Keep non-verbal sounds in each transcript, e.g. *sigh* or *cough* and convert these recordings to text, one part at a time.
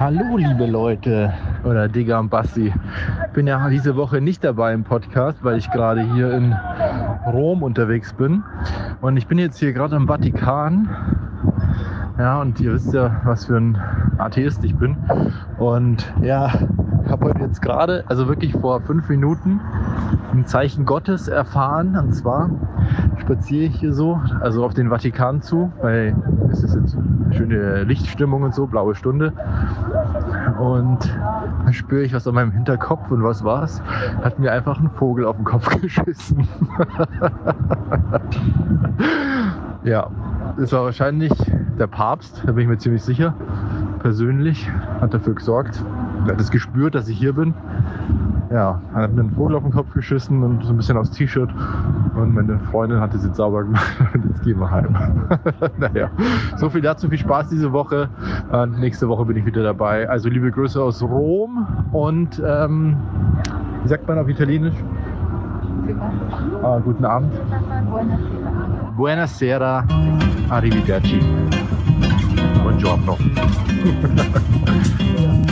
Hallo, liebe Leute oder Digga und Basti. Bin ja diese Woche nicht dabei im Podcast, weil ich gerade hier in Rom unterwegs bin. Und ich bin jetzt hier gerade im Vatikan. Ja, und ihr wisst ja, was für ein Atheist ich bin. Und ja, habe heute jetzt gerade, also wirklich vor fünf Minuten, ein Zeichen Gottes erfahren. Und zwar spaziere ich hier so, also auf den Vatikan zu, weil es ist jetzt schöne Lichtstimmung und so, blaue Stunde. Und dann spüre ich was an meinem Hinterkopf und was war's? Hat mir einfach ein Vogel auf den Kopf *laughs* geschissen. ja, das war wahrscheinlich der Papst, da bin ich mir ziemlich sicher. Persönlich hat dafür gesorgt. Er hat es gespürt, dass ich hier bin. Ja, hat mir einen Vogel auf den Kopf geschissen und so ein bisschen aufs T-Shirt. Und meine Freundin hat es jetzt sauber gemacht *laughs* und jetzt gehen wir heim. *laughs* naja, so viel dazu. Viel Spaß diese Woche. Und nächste Woche bin ich wieder dabei. Also liebe Grüße aus Rom und ähm, wie sagt man auf Italienisch? Ah, guten Abend. Buonasera. Arrivederci. Buongiorno.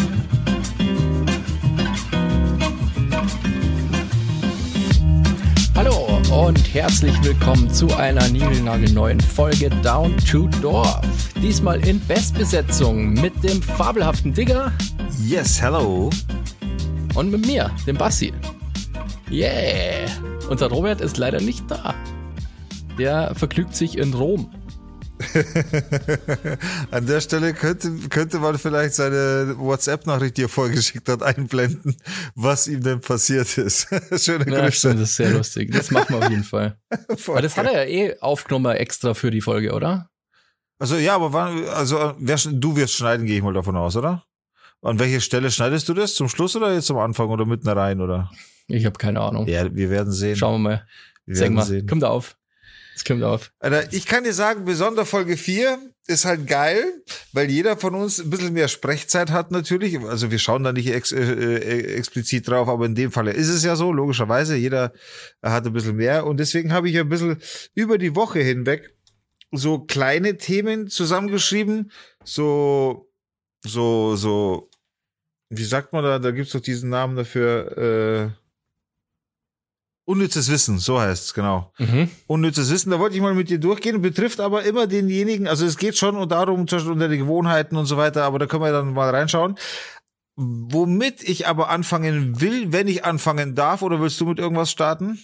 *laughs* und herzlich willkommen zu einer niegelnagelneuen Folge Down to Dorf. Diesmal in Bestbesetzung mit dem fabelhaften Digger Yes, hello. und mit mir, dem Bassi. Yeah! Unser Robert ist leider nicht da. Der vergnügt sich in Rom. *laughs* An der Stelle könnte, könnte man vielleicht seine WhatsApp-Nachricht, die er vorgeschickt hat, einblenden, was ihm denn passiert ist. *laughs* Schöne Ja, Grüße. stimmt, das ist sehr lustig. Das machen wir auf jeden Fall. *laughs* Voll Aber das hat er ja eh aufgenommen extra für die Folge, oder? Also ja, aber wann, also wer, du wirst schneiden, gehe ich mal davon aus, oder? An welcher Stelle schneidest du das? Zum Schluss oder jetzt am Anfang oder mitten rein, oder? Ich habe keine Ahnung. Ja, wir werden sehen. Schauen wir mal. wir Sag werden mal, sehen. kommt auf. Es kommt auf. Alter, ich kann dir sagen, besonders Folge 4 ist halt geil, weil jeder von uns ein bisschen mehr Sprechzeit hat natürlich. Also wir schauen da nicht ex, äh, äh, explizit drauf, aber in dem Fall ist es ja so, logischerweise. Jeder hat ein bisschen mehr. Und deswegen habe ich ein bisschen über die Woche hinweg so kleine Themen zusammengeschrieben. So, so, so, wie sagt man da? Da gibt's doch diesen Namen dafür. Äh, Unnützes Wissen, so heißt's genau Mhm. unnützes Wissen. Da wollte ich mal mit dir durchgehen, betrifft aber immer denjenigen, also es geht schon darum, zum Beispiel unter die Gewohnheiten und so weiter, aber da können wir dann mal reinschauen. Womit ich aber anfangen will, wenn ich anfangen darf, oder willst du mit irgendwas starten?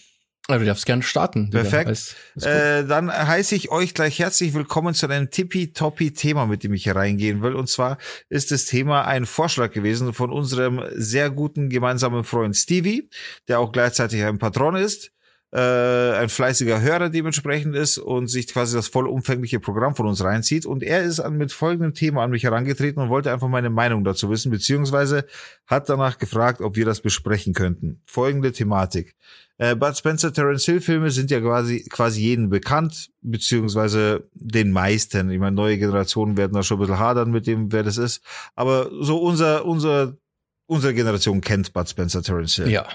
Aber du darfst gerne starten. Digga. Perfekt. Alles- alles. Äh, dann heiße ich euch gleich herzlich willkommen zu einem tippitoppi-Thema, mit dem ich hier reingehen will. Und zwar ist das Thema ein Vorschlag gewesen von unserem sehr guten gemeinsamen Freund Stevie, der auch gleichzeitig ein Patron ist, äh, ein fleißiger Hörer dementsprechend ist und sich quasi das vollumfängliche Programm von uns reinzieht. Und er ist an, mit folgendem Thema an mich herangetreten und wollte einfach meine Meinung dazu wissen, beziehungsweise hat danach gefragt, ob wir das besprechen könnten. Folgende Thematik. Äh, Bud Spencer, Terence Hill Filme sind ja quasi, quasi jedem bekannt, beziehungsweise den meisten. Ich meine, neue Generationen werden da schon ein bisschen hadern mit dem, wer das ist. Aber so unser, unser, unsere Generation kennt Bud Spencer, Terence Hill. ja.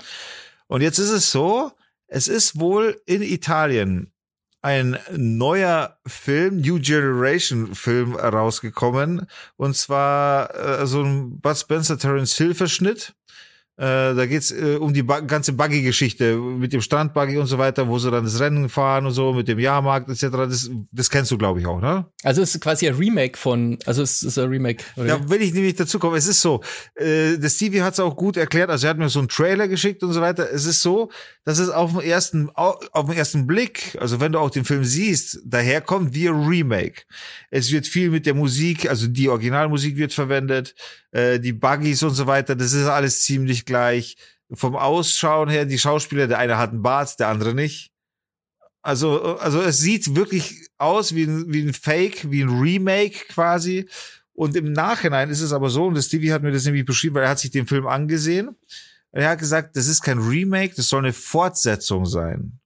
Und jetzt ist es so, es ist wohl in Italien ein neuer Film, New Generation Film rausgekommen. Und zwar äh, so ein Bud Spencer Terence Hill Verschnitt. Äh, da geht's äh, um die ba ganze Buggy-Geschichte mit dem Strandbuggy und so weiter, wo sie dann das Rennen fahren und so, mit dem Jahrmarkt etc. Das, das kennst du, glaube ich, auch, ne? Also es ist quasi ein Remake von, also es ist ein Remake. Oder? Ja, wenn ich nämlich dazu komme, es ist so, äh, der Stevie hat es auch gut erklärt, also er hat mir so einen Trailer geschickt und so weiter. Es ist so, dass es auf den ersten, au- auf den ersten Blick, also wenn du auch den Film siehst, daherkommt wie ein Remake. Es wird viel mit der Musik, also die Originalmusik wird verwendet, äh, die Buggies und so weiter, das ist alles ziemlich gleich. Vom Ausschauen her, die Schauspieler, der eine hat einen Bart, der andere nicht. Also, also es sieht wirklich aus wie ein, wie ein Fake, wie ein Remake quasi. Und im Nachhinein ist es aber so, und das Stevie hat mir das nämlich beschrieben, weil er hat sich den Film angesehen. Er hat gesagt, das ist kein Remake, das soll eine Fortsetzung sein.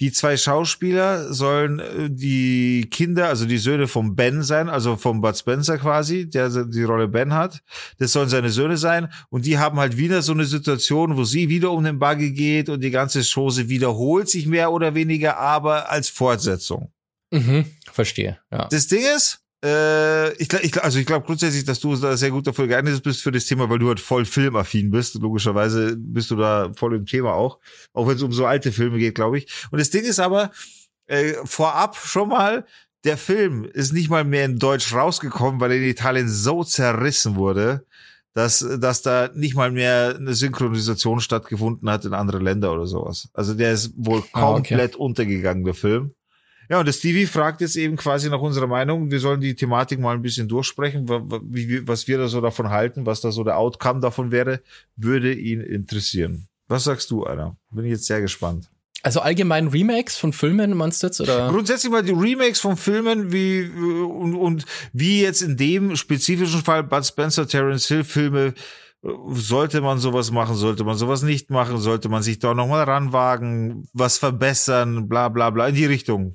Die zwei Schauspieler sollen äh, die Kinder, also die Söhne vom Ben sein, also vom Bud Spencer quasi, der die Rolle Ben hat. Das sollen seine Söhne sein. Und die haben halt wieder so eine Situation, wo sie wieder um den Buggy geht und die ganze Chose wiederholt sich mehr oder weniger, aber als Fortsetzung. Mhm, verstehe. Ja. Das Ding ist, Äh, ich, ich, also ich glaube grundsätzlich, dass du da sehr gut dafür geeignet bist für das Thema, weil du halt voll filmaffin bist. Logischerweise bist du da voll im Thema auch. Auch wenn es um so alte Filme geht, glaube ich. Und das Ding ist aber, äh, vorab schon mal, der Film ist nicht mal mehr in Deutsch rausgekommen, weil er in Italien so zerrissen wurde, dass, dass da nicht mal mehr eine Synchronisation stattgefunden hat in andere Länder oder sowas. Also der ist wohl komplett ah, okay. untergegangen, der Film. Ja, und der Stevie fragt jetzt eben quasi nach unserer Meinung. Wir sollen die Thematik mal ein bisschen durchsprechen, was wir da so davon halten, was da so der Outcome davon wäre, würde ihn interessieren. Was sagst du, Anna? Bin ich jetzt sehr gespannt. Also allgemein Remakes von Filmen, meinst du jetzt? Oder? Grundsätzlich mal die Remakes von Filmen, wie und, und wie jetzt in dem spezifischen Fall Bud Spencer, Terence Hill Filme, sollte man sowas machen, sollte man sowas nicht machen, sollte man sich da nochmal ranwagen, was verbessern, bla bla bla, in die Richtung.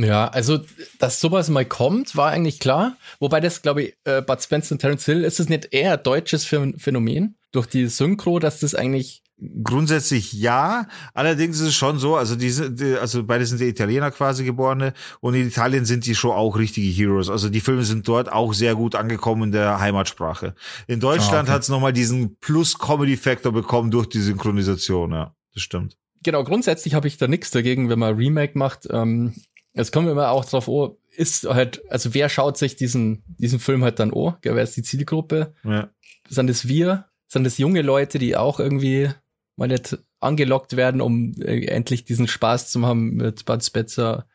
Ja, also, dass sowas mal kommt, war eigentlich klar. Wobei das, glaube ich, äh, Bud Spencer und Terence Hill, ist es nicht eher deutsches Phänomen? Durch die Synchro, dass das eigentlich Grundsätzlich ja, allerdings ist es schon so, also diese, die, also beide sind ja Italiener quasi geborene und in Italien sind die schon auch richtige Heroes. Also die Filme sind dort auch sehr gut angekommen in der Heimatsprache. In Deutschland ah, okay. hat es nochmal diesen Plus-Comedy-Factor bekommen durch die Synchronisation, ja, das stimmt. Genau, grundsätzlich habe ich da nichts dagegen, wenn man Remake macht. Ähm, es kommt immer auch drauf, oh, ist halt, also wer schaut sich diesen, diesen Film halt dann oh? Wer ist die Zielgruppe? Ja. Sind es wir? Sind es junge Leute, die auch irgendwie mal nicht angelockt werden, um äh, endlich diesen Spaß zu haben mit Bud Spencer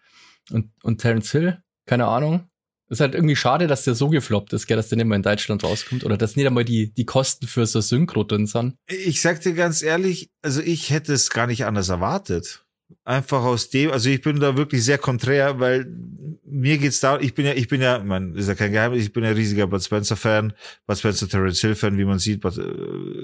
und, und Terence Hill. Keine Ahnung. ist halt irgendwie schade, dass der so gefloppt ist, gell, dass der nicht mal in Deutschland rauskommt oder dass nicht einmal die, die Kosten für so Synchro drin sind. Ich sag dir ganz ehrlich, also ich hätte es gar nicht anders erwartet. Einfach aus dem, also ich bin da wirklich sehr konträr, weil mir geht's da, ich bin ja, ich bin ja, man ist ja kein Geheimnis, ich bin ja riesiger Bud Spencer Fan, Bud Spencer Terence Hill Fan, wie man sieht, but, äh,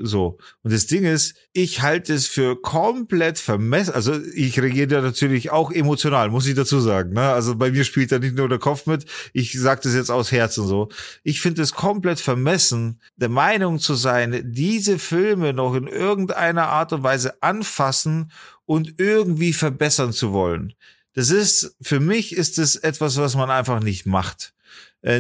so. Und das Ding ist, ich halte es für komplett vermessen, also ich reagiere da natürlich auch emotional, muss ich dazu sagen, ne? Also bei mir spielt da nicht nur der Kopf mit, ich sage das jetzt aus Herzen so. Ich finde es komplett vermessen, der Meinung zu sein, diese Filme noch in irgendeiner Art und Weise anfassen und irgendwie verbessern zu wollen. Das ist, für mich ist es etwas, was man einfach nicht macht. Äh,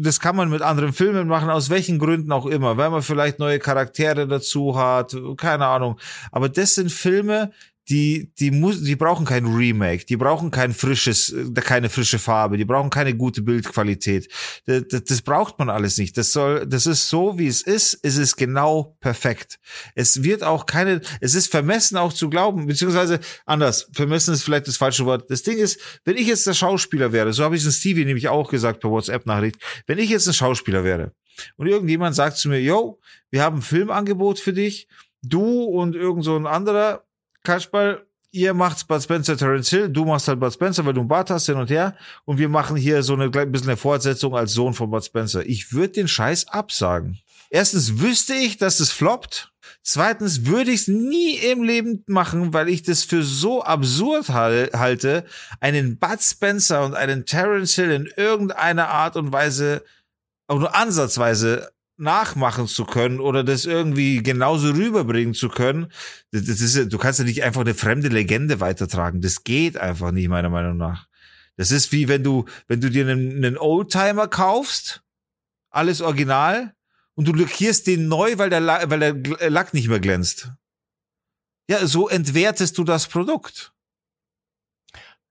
das kann man mit anderen Filmen machen, aus welchen Gründen auch immer, weil man vielleicht neue Charaktere dazu hat, keine Ahnung. Aber das sind Filme, die, die muss, die brauchen kein Remake, die brauchen kein frisches, äh, keine frische Farbe, die brauchen keine gute Bildqualität. Das, das, das, braucht man alles nicht. Das soll, das ist so, wie es ist, es ist genau perfekt. Es wird auch keine, es ist vermessen auch zu glauben, beziehungsweise anders, vermessen ist vielleicht das falsche Wort. Das Ding ist, wenn ich jetzt der Schauspieler wäre, so habe ich es Stevie nämlich auch gesagt per WhatsApp-Nachricht, wenn ich jetzt ein Schauspieler wäre und irgendjemand sagt zu mir, yo, wir haben ein Filmangebot für dich, du und irgend so ein anderer, Kasperl, ihr macht Bud Spencer Terence Hill, du machst halt Bud Spencer, weil du einen Bart hast hin und her und wir machen hier so eine ein bisschen eine Fortsetzung als Sohn von Bud Spencer. Ich würde den Scheiß absagen. Erstens wüsste ich, dass es floppt. Zweitens würde ich es nie im Leben machen, weil ich das für so absurd halte, einen Bud Spencer und einen Terence Hill in irgendeiner Art und Weise, auch nur ansatzweise nachmachen zu können oder das irgendwie genauso rüberbringen zu können. Das ist, du kannst ja nicht einfach eine fremde Legende weitertragen. Das geht einfach nicht, meiner Meinung nach. Das ist wie wenn du, wenn du dir einen, einen Oldtimer kaufst, alles original, und du lackierst den neu, weil der, weil der Lack nicht mehr glänzt. Ja, so entwertest du das Produkt.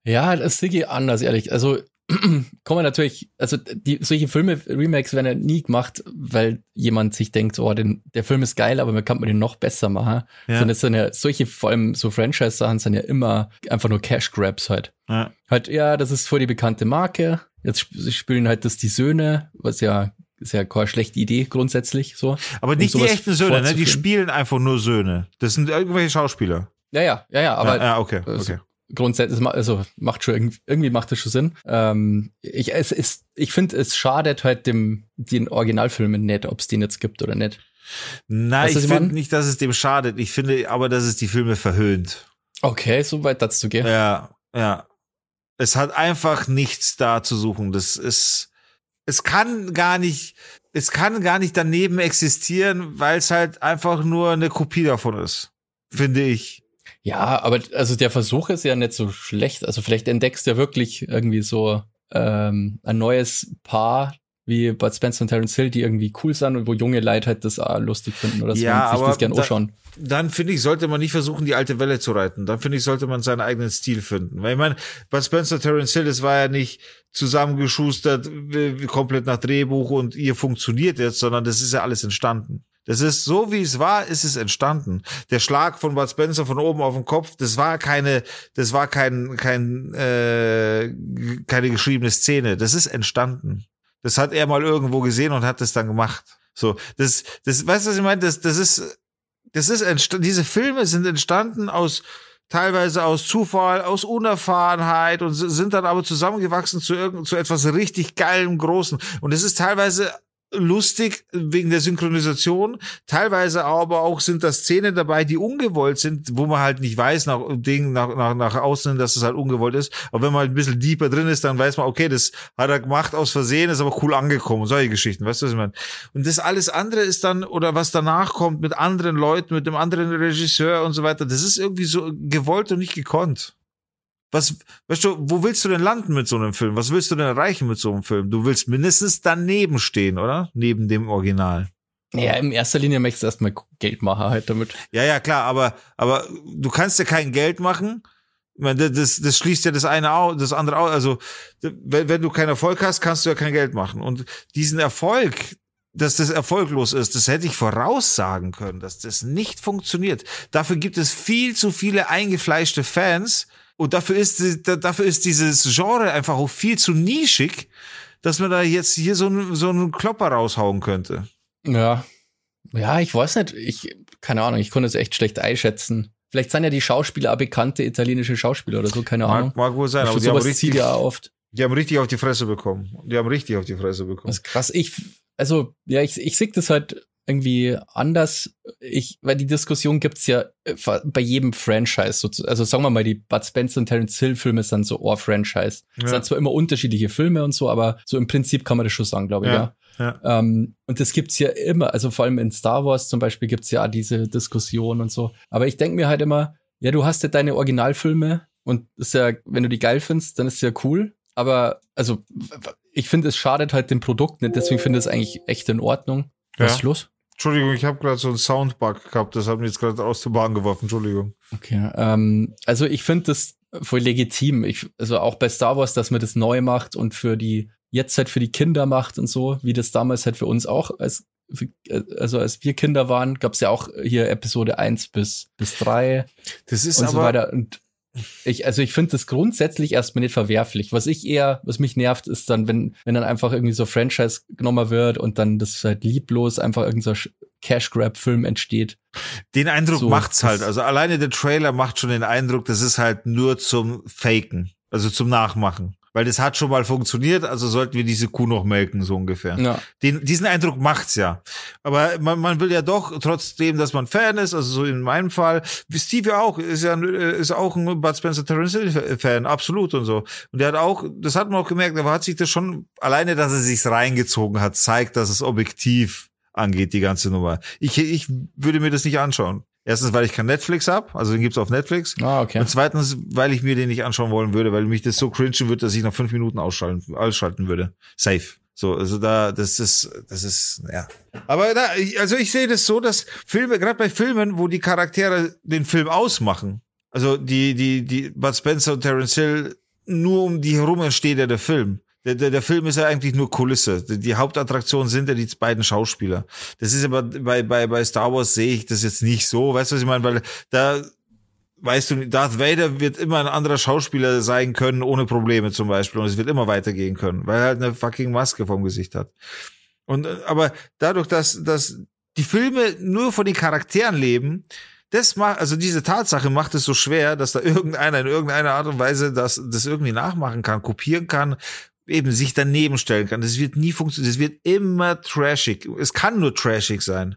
Ja, das sehe ich anders, ehrlich. Also *clears throat* kommen natürlich, also die, solche Filme, Remakes werden ja nie gemacht, weil jemand sich denkt, oh, den, der Film ist geil, aber man kann man den noch besser machen. Ja. Sondern es sind ja solche, vor allem so Franchise-Sachen sind ja immer einfach nur Cash-Grabs halt. Ja. Halt, ja, das ist voll die bekannte Marke. Jetzt spielen halt das die Söhne, was ja ist ja keine schlechte Idee grundsätzlich so. Aber nicht um die echten Söhne, ne? Die spielen einfach nur Söhne. Das sind irgendwelche Schauspieler. Ja, ja, ja, ja, aber ja, ja okay, okay grundsätzlich, also macht schon irgendwie macht das schon Sinn. Ähm, ich es ist, ich finde, es schadet halt dem den Originalfilmen nicht, ob es den jetzt gibt oder nicht. Nein, weißt, ich finde nicht, dass es dem schadet. Ich finde aber, dass es die Filme verhöhnt. Okay, so weit dazu gehen. Ja, ja. Es hat einfach nichts da zu suchen. Das ist, es kann gar nicht, es kann gar nicht daneben existieren, weil es halt einfach nur eine Kopie davon ist. Finde ich. Ja, aber also der Versuch ist ja nicht so schlecht. Also vielleicht entdeckst du ja wirklich irgendwie so ähm, ein neues Paar wie Bud Spencer und Terence Hill, die irgendwie cool sind und wo junge Leute halt das auch lustig finden oder so ja, und sich das gerne da, anschauen. Dann finde ich, sollte man nicht versuchen, die alte Welle zu reiten. Dann finde ich, sollte man seinen eigenen Stil finden. Weil ich meine, Bud Spencer, Terence Hill, das war ja nicht zusammengeschustert, komplett nach Drehbuch und ihr funktioniert jetzt, sondern das ist ja alles entstanden. Das ist so, wie es war, ist es entstanden. Der Schlag von Bud Spencer von oben auf den Kopf, das war keine, das war kein, kein, äh, keine geschriebene Szene. Das ist entstanden. Das hat er mal irgendwo gesehen und hat das dann gemacht. So, das, das, weißt du, was ich meine? Das, das ist, das ist entstanden, diese Filme sind entstanden aus, teilweise aus Zufall, aus Unerfahrenheit und sind dann aber zusammengewachsen zu irgend, zu etwas richtig geilem, großen. Und es ist teilweise lustig wegen der Synchronisation. Teilweise aber auch sind da Szenen dabei, die ungewollt sind, wo man halt nicht weiß nach Ding nach, nach, nach außen, dass es halt ungewollt ist. Aber wenn man halt ein bisschen deeper drin ist, dann weiß man, okay, das hat er gemacht aus Versehen, ist aber cool angekommen. Solche Geschichten, weißt du, was ich meine? Und das alles andere ist dann, oder was danach kommt mit anderen Leuten, mit dem anderen Regisseur und so weiter, das ist irgendwie so gewollt und nicht gekonnt. Was, weißt du, wo willst du denn landen mit so einem Film? Was willst du denn erreichen mit so einem Film? Du willst mindestens daneben stehen, oder? Neben dem Original. Ja, in erster Linie möchtest du erstmal Geld machen halt damit. Ja, ja, klar, aber, aber du kannst ja kein Geld machen. Ich meine, das, das schließt ja das eine aus, das andere aus. Also, wenn, wenn du keinen Erfolg hast, kannst du ja kein Geld machen. Und diesen Erfolg, dass das erfolglos ist, das hätte ich voraussagen können, dass das nicht funktioniert. Dafür gibt es viel zu viele eingefleischte Fans, und dafür ist, dafür ist dieses Genre einfach auch viel zu nischig, dass man da jetzt hier so einen, so einen Klopper raushauen könnte. Ja. Ja, ich weiß nicht. Ich, keine Ahnung, ich konnte es echt schlecht einschätzen. Vielleicht sind ja die Schauspieler auch bekannte italienische Schauspieler oder so, keine mag, Ahnung. Mag wohl sein, aber die haben richtig, ja oft. Die haben richtig auf die Fresse bekommen. Die haben richtig auf die Fresse bekommen. Das ist krass. Ich, also, ja, ich, ich sehe das halt irgendwie anders. Ich, weil die Diskussion gibt's ja äh, bei jedem Franchise. Also sagen wir mal, die Bud Spencer und Terence Hill Filme sind so Ohr-Franchise. Ja. Es sind zwar immer unterschiedliche Filme und so, aber so im Prinzip kann man das schon sagen, glaube ich, ja. ja. ja. Ähm, und das gibt's ja immer, also vor allem in Star Wars zum Beispiel gibt's ja diese Diskussion und so. Aber ich denke mir halt immer, ja, du hast ja deine Originalfilme und ist ja, wenn du die geil findest, dann ist ja cool. Aber also ich finde, es schadet halt dem Produkt nicht, deswegen finde ich es eigentlich echt in Ordnung. Was ist los? Entschuldigung, ich habe gerade so einen Soundbug gehabt, das hat mich jetzt gerade aus der Bahn geworfen, Entschuldigung. Okay, ähm, also ich finde das voll legitim. Ich, also auch bei Star Wars, dass man das neu macht und für die, jetzt halt für die Kinder macht und so, wie das damals halt für uns auch als also als wir Kinder waren, gab's ja auch hier Episode eins bis bis drei Das ist und aber so weiter. Und ich, also ich finde das grundsätzlich erstmal nicht verwerflich. Was ich eher, was mich nervt, ist dann, wenn, wenn dann einfach irgendwie so Franchise genommen wird und dann das halt lieblos einfach irgendein so Cash Grab Film entsteht. Den Eindruck so, macht's halt. Also alleine der Trailer macht schon den Eindruck, das ist halt nur zum Faken, also zum Nachmachen weil das hat schon mal funktioniert, also sollten wir diese Kuh noch melken, so ungefähr. Ja. Den, diesen Eindruck macht's ja. Aber man, man will ja doch, trotzdem, dass man Fan ist, also so in meinem Fall, wie Steve ja auch, ist ja ist auch ein Bud Spencer Terence Fan, absolut und so. Und der hat auch, das hat man auch gemerkt, aber hat sich das schon, alleine, dass er sich's reingezogen hat, zeigt, dass es objektiv angeht, die ganze Nummer. Ich, ich würde mir das nicht anschauen. Erstens, weil ich kein Netflix habe, also den gibt's auf Netflix. Ah, okay. Und zweitens, weil ich mir den nicht anschauen wollen würde, weil mich das so cringen würde, dass ich nach fünf Minuten ausschalten, ausschalten würde. Safe. So, also da, das ist, das ist, ja. Aber da, also ich sehe das so, dass Filme, gerade bei Filmen, wo die Charaktere den Film ausmachen, also die, die, die Bud Spencer und Terence Hill, nur um die herum entsteht ja der Film. Der, der, der Film ist ja eigentlich nur Kulisse. Die, die Hauptattraktion sind ja die beiden Schauspieler. Das ist aber bei, bei, bei Star Wars sehe ich das jetzt nicht so. Weißt du, was ich meine? Weil da, weißt du, Darth Vader wird immer ein anderer Schauspieler sein können, ohne Probleme zum Beispiel. Und es wird immer weitergehen können, weil er halt eine fucking Maske vom Gesicht hat. Und, aber dadurch, dass, dass die Filme nur von den Charakteren leben, das macht, also diese Tatsache macht es so schwer, dass da *laughs* irgendeiner in irgendeiner Art und Weise das, das irgendwie nachmachen kann, kopieren kann eben sich daneben stellen kann. Das wird nie funktionieren. Das wird immer trashig. Es kann nur trashig sein.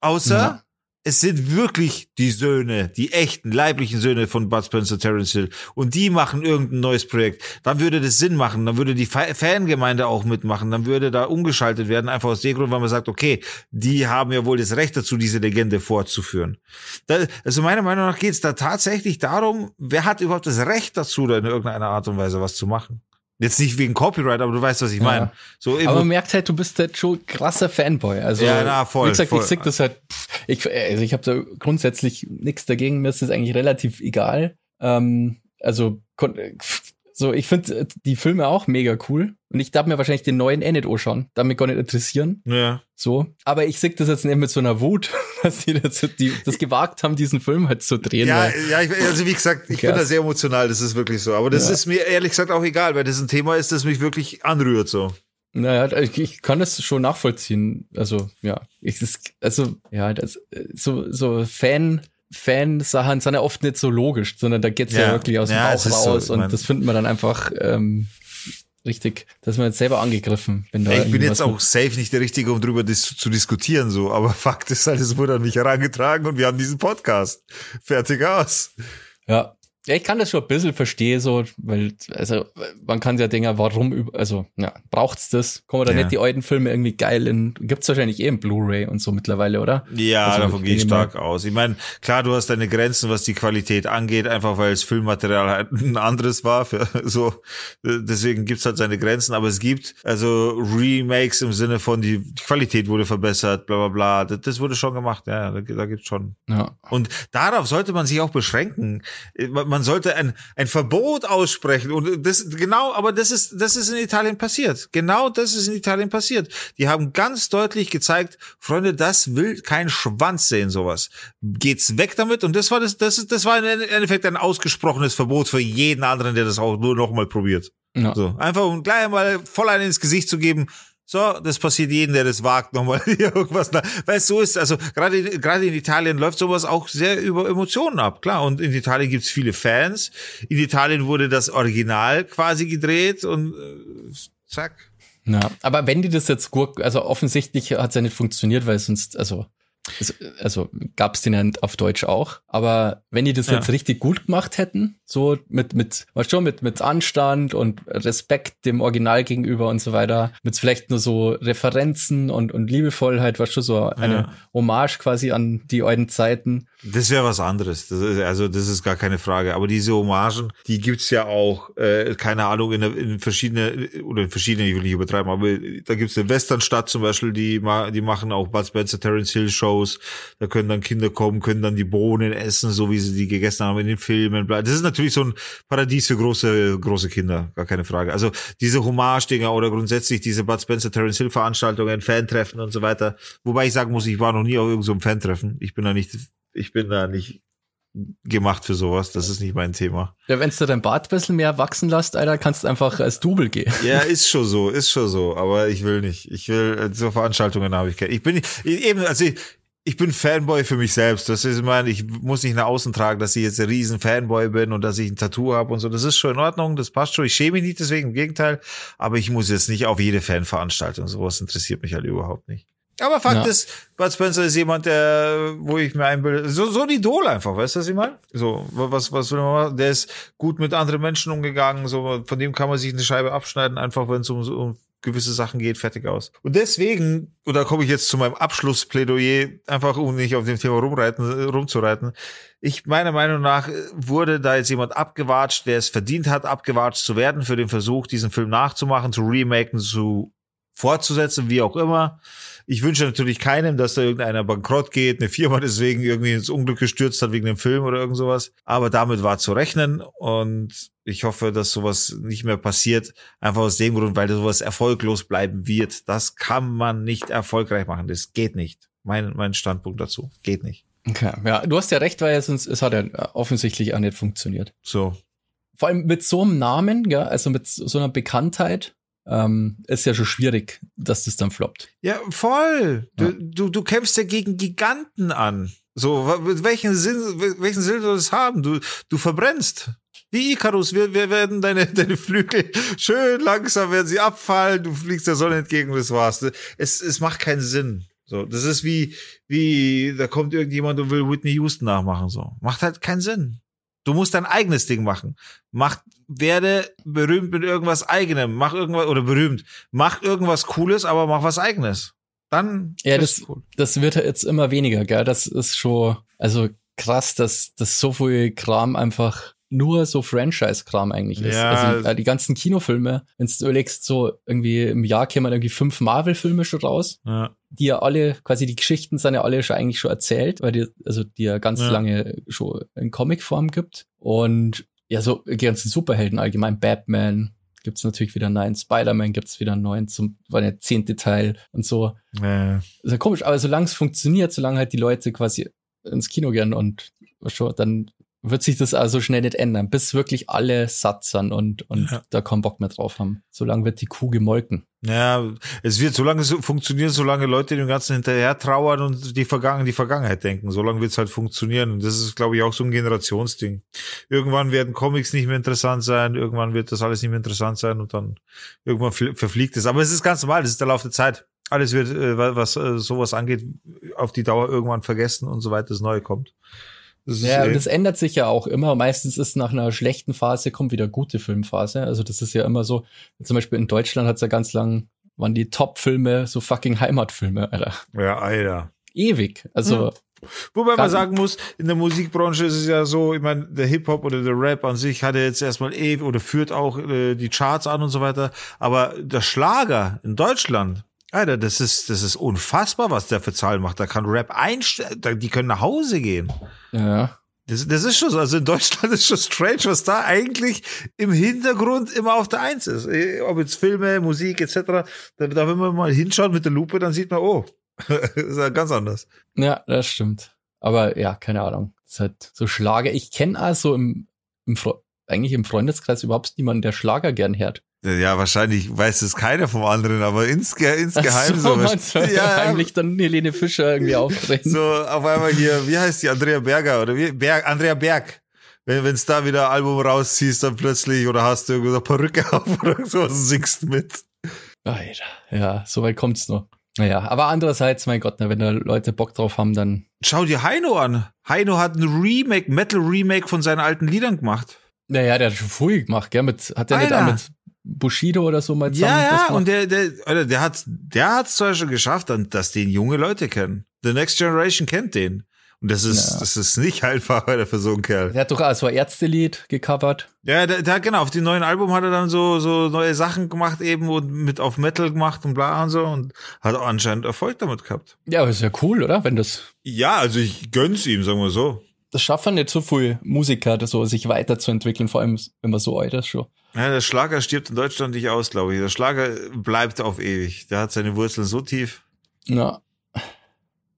Außer ja. es sind wirklich die Söhne, die echten, leiblichen Söhne von Bud Spencer Terence Hill. Und die machen irgendein neues Projekt. Dann würde das Sinn machen. Dann würde die Fangemeinde auch mitmachen. Dann würde da umgeschaltet werden. Einfach aus dem Grund, weil man sagt, okay, die haben ja wohl das Recht dazu, diese Legende fortzuführen. Da, also meiner Meinung nach geht es da tatsächlich darum, wer hat überhaupt das Recht dazu, da in irgendeiner Art und Weise was zu machen. Jetzt nicht wegen Copyright, aber du weißt, was ich ja. meine. So aber man merkt halt, du bist halt schon krasser Fanboy. Also, ja, na, voll, wie gesagt, voll. ich sehe das halt, ich, also ich habe da grundsätzlich nichts dagegen, mir ist das eigentlich relativ egal. Ähm, also, so, ich finde die Filme auch mega cool. Und ich darf mir wahrscheinlich den neuen nicht anschauen. Darf mich gar nicht interessieren. Ja. So. Aber ich sehe das jetzt nicht mit so einer Wut, *laughs* dass die das, die, das gewagt haben, diesen Film halt zu drehen. Ja, ja, ich, also wie gesagt, ich ja. bin da sehr emotional, das ist wirklich so. Aber das ja. ist mir ehrlich gesagt auch egal, weil das ein Thema ist, das mich wirklich anrührt, so. Naja, ich, ich kann das schon nachvollziehen. Also, ja. Ich, das, also, ja, das, so, so Fan, Fansachen sind ja oft nicht so logisch, sondern da geht's ja, ja wirklich aus dem ja, Bauch raus so, und das findet man dann einfach ähm, richtig, dass man jetzt selber angegriffen. Wenn da ich bin jetzt auch safe nicht der Richtige, um darüber dis zu diskutieren, so, aber *laughs* Fakt ist halt, es wurde an mich herangetragen und wir haben diesen Podcast. Fertig aus. Ja, ja, ich kann das schon ein bisschen verstehen, so, weil, also, man kann ja denken, warum, also, ja, braucht's das? Kommen da ja. nicht die alten Filme irgendwie geil in, gibt's wahrscheinlich eh in Blu-ray und so mittlerweile, oder? Ja, also, davon gehe ich stark aus. Ich meine, klar, du hast deine Grenzen, was die Qualität angeht, einfach weil das Filmmaterial halt *laughs* ein anderes war, für, *laughs* so, deswegen gibt's halt seine Grenzen, aber es gibt, also, Remakes im Sinne von, die, die Qualität wurde verbessert, bla, bla, bla, das, das wurde schon gemacht, ja, da, da gibt's schon. Ja. Und darauf sollte man sich auch beschränken. Man, man sollte ein, ein Verbot aussprechen. Und das, genau, aber das ist, das ist in Italien passiert. Genau das ist in Italien passiert. Die haben ganz deutlich gezeigt, Freunde, das will kein Schwanz sehen, sowas. Geht's weg damit? Und das war das, das, das war im Endeffekt ein ausgesprochenes Verbot für jeden anderen, der das auch nur noch mal probiert. Ja. So. Einfach um gleich mal voll einen ins Gesicht zu geben. So, das passiert jedem, der das wagt, nochmal *laughs* irgendwas. Weil es so ist, also gerade gerade in Italien läuft sowas auch sehr über Emotionen ab, klar. Und in Italien gibt's viele Fans. In Italien wurde das Original quasi gedreht und äh, zack. Ja, aber wenn die das jetzt gut, also offensichtlich hat es ja nicht funktioniert, weil sonst, also also gab es den ja auf Deutsch auch. Aber wenn die das ja. jetzt richtig gut gemacht hätten, so mit, mit, was schon, mit, mit Anstand und Respekt dem Original gegenüber und so weiter, mit vielleicht nur so Referenzen und, und Liebevollheit, was schon so eine ja. Hommage quasi an die alten Zeiten. Das wäre was anderes. Das ist, also, das ist gar keine Frage. Aber diese Hommagen, die gibt's ja auch, äh, keine Ahnung, in, in verschiedene, oder in verschiedene, ich will nicht übertreiben, aber da gibt's eine Westernstadt zum Beispiel, die, die machen auch Bud Spencer, Terence Hill Shows. Da können dann Kinder kommen, können dann die Bohnen essen, so wie sie die gegessen haben in den Filmen. Das ist natürlich so ein Paradies für große, große Kinder, gar keine Frage. Also diese Hommage-Dinger oder grundsätzlich diese Bud Spencer, Terence Hill Veranstaltungen, Fantreffen und so weiter. Wobei ich sagen muss, ich war noch nie auf irgendeinem so Fantreffen. Ich bin da nicht ich bin da nicht gemacht für sowas. Das ist nicht mein Thema. Ja, wenn du dein Bart ein bisschen mehr wachsen lässt, Alter, kannst du einfach als Double gehen. Ja, *laughs* ist schon so, ist schon so. Aber ich will nicht. Ich will, so Veranstaltungen habe ich keine. Ich bin eben, also ich, ich bin Fanboy für mich selbst. Das ist, ich meine, ich muss nicht nach außen tragen, dass ich jetzt ein riesen Fanboy bin und dass ich ein Tattoo habe und so. Das ist schon in Ordnung, das passt schon. Ich schäme mich nicht deswegen, im Gegenteil. Aber ich muss jetzt nicht auf jede Fanveranstaltung. Sowas interessiert mich halt überhaupt nicht. Aber Fakt ja. ist, Bud Spencer ist jemand, der, wo ich mir einbilde, so, so ein Idol einfach, weißt du, was ich meine? So, was, was will man machen? Der ist gut mit anderen Menschen umgegangen, so, von dem kann man sich eine Scheibe abschneiden, einfach wenn es um, um gewisse Sachen geht, fertig aus. Und deswegen, und da komme ich jetzt zu meinem Abschlussplädoyer, einfach um nicht auf dem Thema rumreiten, rumzureiten. Ich, meiner Meinung nach, wurde da jetzt jemand abgewatscht, der es verdient hat, abgewatscht zu werden für den Versuch, diesen Film nachzumachen, zu remaken, zu fortzusetzen, wie auch immer. Ich wünsche natürlich keinem, dass da irgendeiner bankrott geht, eine Firma deswegen irgendwie ins Unglück gestürzt hat wegen dem Film oder irgend sowas. Aber damit war zu rechnen und ich hoffe, dass sowas nicht mehr passiert. Einfach aus dem Grund, weil sowas erfolglos bleiben wird. Das kann man nicht erfolgreich machen. Das geht nicht. Mein, mein Standpunkt dazu. Geht nicht. Okay, ja, du hast ja recht, weil es, es hat ja offensichtlich auch nicht funktioniert. So. Vor allem mit so einem Namen, ja, also mit so einer Bekanntheit, ähm, ist ja schon schwierig, dass das dann floppt. Ja, voll. Du, ja. du, du kämpfst ja gegen Giganten an. So, welchen Sinn, welchen Sinn soll das haben? Du, du verbrennst. Wie Icarus, wir, wir werden deine, *laughs* deine Flügel schön langsam werden sie abfallen, du fliegst der Sonne entgegen, das war's. Es, es macht keinen Sinn. So, das ist wie, wie, da kommt irgendjemand und will Whitney Houston nachmachen, so. Macht halt keinen Sinn. Du musst dein eigenes Ding machen. Mach, werde berühmt mit irgendwas eigenem. Mach irgendwas, oder berühmt. Mach irgendwas Cooles, aber mach was eigenes. Dann. Ja, das, cool. das wird jetzt immer weniger, gell? Das ist schon, also krass, dass, dass so viel Kram einfach nur so Franchise-Kram eigentlich ist. Ja. Also äh, die ganzen Kinofilme, wenn du überlegst, so irgendwie im Jahr kämen irgendwie fünf Marvel-Filme schon raus, Ja. die ja alle, quasi die Geschichten sind ja alle schon eigentlich schon erzählt, weil die, also die ja ganz Ja. lange schon in Comicform gibt. Und ja, so die ganzen Superhelden allgemein, Batman gibt's natürlich wieder einen neuen, Spider-Man gibt's wieder einen neuen, zum, war der zehnte Teil und so. Ja. ist ja komisch, aber solange es funktioniert, solange halt die Leute quasi ins Kino gehen und schon, dann wird sich das also schnell nicht ändern, bis wirklich alle satt sind und, und Ja. da keinen Bock mehr drauf haben. Solange wird die Kuh gemolken. Ja, es wird, solange es funktioniert, solange Leute dem Ganzen hinterher trauern und die, Vergangen, die Vergangenheit denken, solange wird es halt funktionieren. Und das ist, glaube ich, auch so ein Generationsding. Irgendwann werden Comics nicht mehr interessant sein, irgendwann wird das alles nicht mehr interessant sein und dann irgendwann fl- verfliegt es. Aber es ist ganz normal, das ist der Lauf der Zeit. Alles wird, äh, wa- was äh, sowas angeht, auf die Dauer irgendwann vergessen und so weiter, das Neue kommt. Ja, und das ändert sich ja auch immer. Meistens ist nach einer schlechten Phase kommt wieder gute Filmphase. Also das ist ja immer so, zum Beispiel in Deutschland hat's ja ganz lang, waren die Top-Filme so fucking Heimatfilme, Alter. ja, Alter. Ewig. Also, Wobei man sagen muss, in der Musikbranche ist es ja so, ich meine, der Hip-Hop oder der Rap an sich hat ja jetzt erstmal eh oder führt auch äh, die Charts an und so weiter. Aber der Schlager in Deutschland, Alter, das ist, das ist unfassbar, was der für Zahlen macht. Da kann Rap einstellen, die können nach Hause gehen. ja. Das, das ist schon so. Also in Deutschland *laughs* ist schon strange, was da eigentlich im Hintergrund immer auf der Eins ist. Eh, Ob jetzt Filme, Musik etc. Da, da wenn man mal hinschaut mit der Lupe, dann sieht man, oh, das *laughs* ist ja ganz anders. Ja, das stimmt. Aber ja, keine Ahnung. Das ist halt so Schlager. Ich kenne also im, im eigentlich im Freundeskreis überhaupt niemanden, der Schlager gern hört. Ja, wahrscheinlich weiß es keiner vom anderen, aber insge insgeheim so. du, ja, heimlich dann Helene Fischer irgendwie auftreten. so auf einmal hier, wie heißt die, Andrea Berger oder wie? Berg, Andrea Berg. Wenn wenn's da wieder ein Album rausziehst, dann plötzlich, oder hast du irgendwo eine Perücke *laughs* auf oder so, und singst mit. Alter, ja, so weit kommt's noch. Naja, aber andererseits, mein Gott, wenn da Leute Bock drauf haben, dann. Schau dir Heino an. Heino hat ein Remake, Metal-Remake von seinen alten Liedern gemacht. Naja, der hat schon früh gemacht, gell? Mit, hat der nicht auch mit Bushido oder so mal zusammen Ja, ja, und der, der, Alter, der hat, der hat's zwar schon geschafft, dann, dass den junge Leute kennen. The Next Generation kennt den. Und das ist, Ja. das ist nicht *laughs* einfach, Alter, für so einen Kerl. Der hat doch auch so ein Ärztelied gecovert. Ja, der, der, genau, auf dem neuen Album hat er dann so, so neue Sachen gemacht eben und mit auf Metal gemacht und bla und so und hat auch anscheinend Erfolg damit gehabt. Ja, aber ist ja cool, oder? Wenn das, Ja, also ich gönn's ihm, sagen wir so. das schaffen nicht so viel Musiker, so sich weiterzuentwickeln, vor allem, wenn man so alt ist schon. Ja, der Schlager stirbt in Deutschland nicht aus, glaube ich. Der Schlager bleibt auf ewig. Der hat seine Wurzeln so tief. Ja.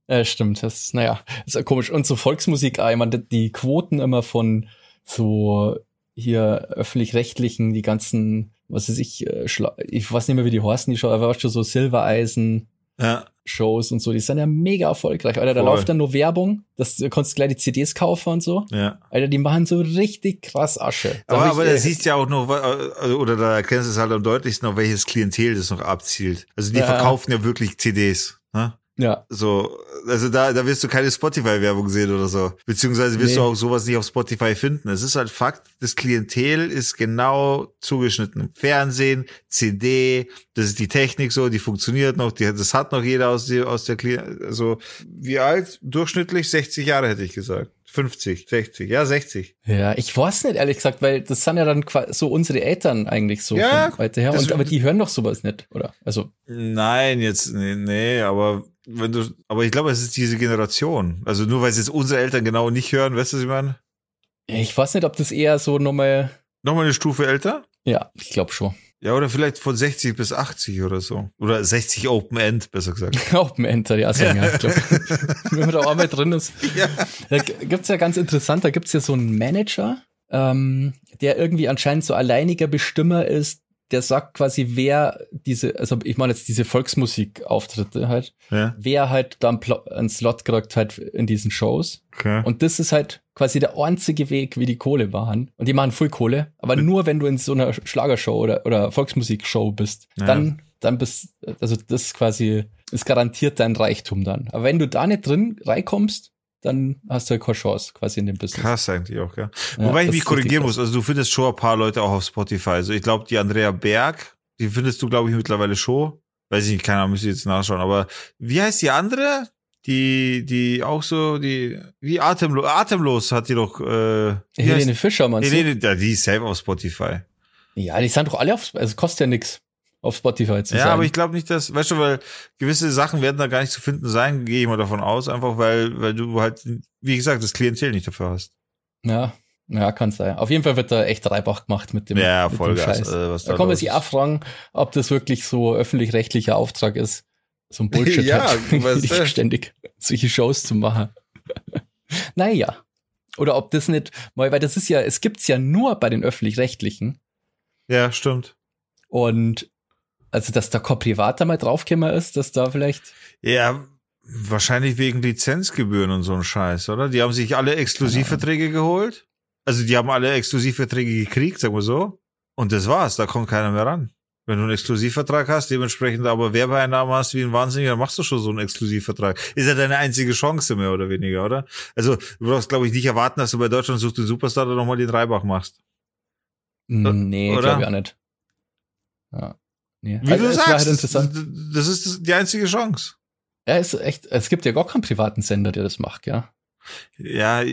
Ja, stimmt. Das ist, naja, ist ja komisch. Und so Volksmusik, ah, ich meine, die Quoten immer von so hier öffentlich-rechtlichen, die ganzen, was weiß ich, äh, Schla ich weiß nicht mehr, wie die heißen, die Show, aber weißt du, so Silbereisen, Ja, Shows und so, die sind ja mega erfolgreich. Alter, da Voll. läuft dann nur Werbung, das du konntest gleich die CDs kaufen und so. ja. Alter, die machen so richtig krass Asche. Da Aber, aber da siehst du ja auch noch, äh, oder da erkennst du es halt am deutlichsten, auf welches Klientel das noch abzielt. Also die Ja. verkaufen ja wirklich CDs. Ne? Ja, So, also da, da wirst du keine Spotify-Werbung sehen oder so. Beziehungsweise wirst Nee. du auch sowas nicht auf Spotify finden. Es ist halt Fakt, das Klientel ist genau zugeschnitten. Fernsehen, CD, das ist die Technik so, die funktioniert noch, die, das hat noch jeder aus, der aus der Klient, also wie alt? Durchschnittlich 60 Jahre hätte ich gesagt. 50, 60, ja 60. Ja, ich weiß nicht, ehrlich gesagt, weil das sind ja dann so unsere Eltern eigentlich so Ja, von weiter her. Und, aber die hören doch sowas nicht, oder? Also, Nein, jetzt, nee, nee, aber wenn du, aber ich glaube, es ist diese Generation. Also nur weil es jetzt unsere Eltern genau nicht hören, weißt du, was ich meine? ich weiß nicht, ob das eher so nochmal, Nochmal eine Stufe älter? ja, ich glaube schon. Ja, oder vielleicht von 60 bis 80 oder so. Oder 60 Open End, besser gesagt. *laughs* Open Enter, ja, sagen ja. *laughs* Wenn man da auch mal drin ist. ja. Da gibt's ja ganz interessant, da gibt's ja so einen Manager, ähm, der irgendwie anscheinend so alleiniger Bestimmer ist, der sagt quasi, wer diese, also ich meine jetzt diese Volksmusik-Auftritte halt, Ja, wer halt dann einen Slot kriegt halt in diesen Shows. okay. Und das ist halt quasi der einzige Weg, wie die Kohle machen. Und die machen voll Kohle, aber nur wenn du in so einer Schlagershow oder, oder Volksmusikshow bist. Ja. Dann, dann bist, also das ist quasi, ist garantiert dein Reichtum dann. Aber wenn du da nicht drin reinkommst, dann hast du ja keine Chance quasi in dem Business. Krass eigentlich auch, ja. Ja, Wobei ich mich korrigieren muss. Also du findest schon ein paar Leute auch auf Spotify. Also ich glaube, die Andrea Berg, die findest du, glaube ich, mittlerweile schon. Weiß ich nicht, keine Ahnung, müsste ich jetzt nachschauen. Aber wie heißt die andere? Die, die auch so, die, wie atemlos, atemlos hat die doch, äh, Helene Fischer, meinst du? Helene, ja, die ist selber auf Spotify. Ja, die sind doch alle auf, also kostet ja nix auf Spotify zu ja, sein. Ja, aber ich glaube nicht, dass, weißt du, weil gewisse Sachen werden da gar nicht zu finden sein, gehe ich mal davon aus, einfach weil, weil du halt, wie gesagt, das Klientel nicht dafür hast. Ja, ja, kann sein. Auf jeden Fall wird da echt Reibach gemacht mit dem, ja, mit Vollgas, dem Scheiß. Äh, da, da kann man sich auch fragen, ob das wirklich so öffentlich-rechtlicher Auftrag ist, so ein Bullshit *laughs* ja, halt, *laughs* ständig solche Shows zu machen. *laughs* naja. Oder ob das nicht, weil das ist ja, es gibt's ja nur bei den öffentlich-rechtlichen. Ja, stimmt. Und also, dass da kein Privater mal draufgekommen ist, dass da vielleicht. Ja, wahrscheinlich wegen Lizenzgebühren und so ein Scheiß, oder? Die haben sich alle Exklusivverträge geholt. Also, die haben alle Exklusivverträge gekriegt, sagen wir so. Und das war's, da kommt keiner mehr ran. Wenn du einen Exklusivvertrag hast, dementsprechend aber Werbeeinnahmen hast wie ein Wahnsinniger, dann machst du schon so einen Exklusivvertrag. Ist ja deine einzige Chance mehr oder weniger, oder? Also, du brauchst, glaube ich, nicht erwarten, dass du bei Deutschland sucht den Superstar oder nochmal den Reibach machst. Nee, glaube ich auch nicht. Ja. Nee. Wie also, du sagst, halt das ist die einzige Chance. Ja, ist echt, es gibt ja gar keinen privaten Sender, der das macht, ja. Ja,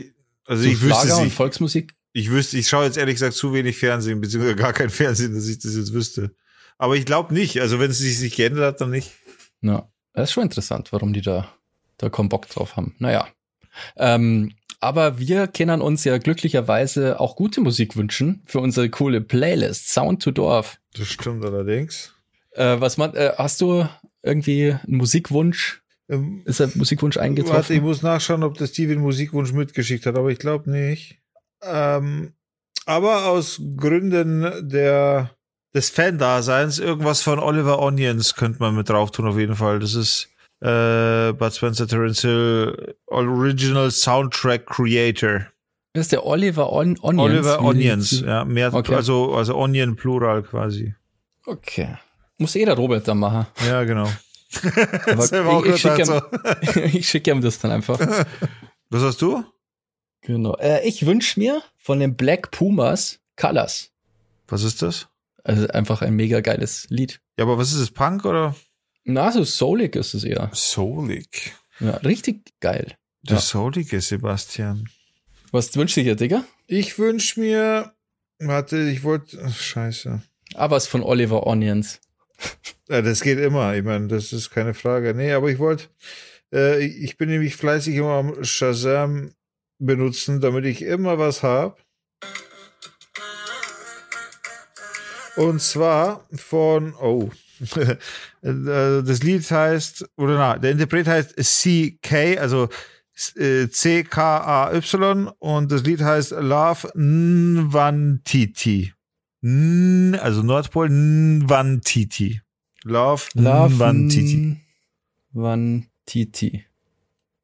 also so ich wüsste es nicht. Volksmusik? Ich wüsste, ich schaue jetzt ehrlich gesagt zu wenig Fernsehen, beziehungsweise gar kein Fernsehen, dass ich das jetzt wüsste. Aber ich glaube nicht. Also wenn es sich nicht geändert hat, dann nicht. Ja, das ist schon interessant, warum die da, da kaum Bock drauf haben. Naja. Ähm, aber wir können uns ja glücklicherweise auch gute Musik wünschen für unsere coole Playlist Sound to Dorf. Das stimmt allerdings. Äh, was man, äh, hast du irgendwie einen Musikwunsch? Ähm, ist der Musikwunsch eingetroffen? Warte, ich muss nachschauen, ob der Steven Musikwunsch mitgeschickt hat, aber ich glaube nicht. Ähm, aber aus Gründen der des Fan-Daseins irgendwas von Oliver Onions könnte man mit drauf tun auf jeden Fall. Das ist äh, Bud Spencer Terence Hill Original Soundtrack Creator. Das ist der Oliver On Onions. Oliver Onions, ja, mehr, okay. also, also Onion Plural quasi. Okay. Muss eh der Robert dann machen. Ja, genau. *laughs* Aber ich, ich schicke ihm, *laughs* schick ihm das dann einfach. *laughs* Was hast du? Genau. Äh, ich wünsche mir von den Black Pumas Colors. Was ist das? Also einfach ein mega geiles Lied. Ja, aber was ist es? Punk oder? Na, so soulig ist es eher. Soulig. Ja, richtig geil. Der ja. soulige Sebastian. Was wünschst du dir, Digga? Ich wünsch mir, warte, ich wollte, scheiße. Ah, was von Oliver Onions. Ja, das geht immer. Ich meine, das ist keine Frage. Nee, aber ich wollte, äh, ich bin nämlich fleißig immer am Shazam benutzen, damit ich immer was hab. Und zwar von, oh, *laughs* das Lied heißt, oder na, der Interpret heißt CK, also äh, C-K-A-Y und das Lied heißt Love Nwantiti also Nordpol Nwantiti. Love, Love Nwantiti. Nwantiti.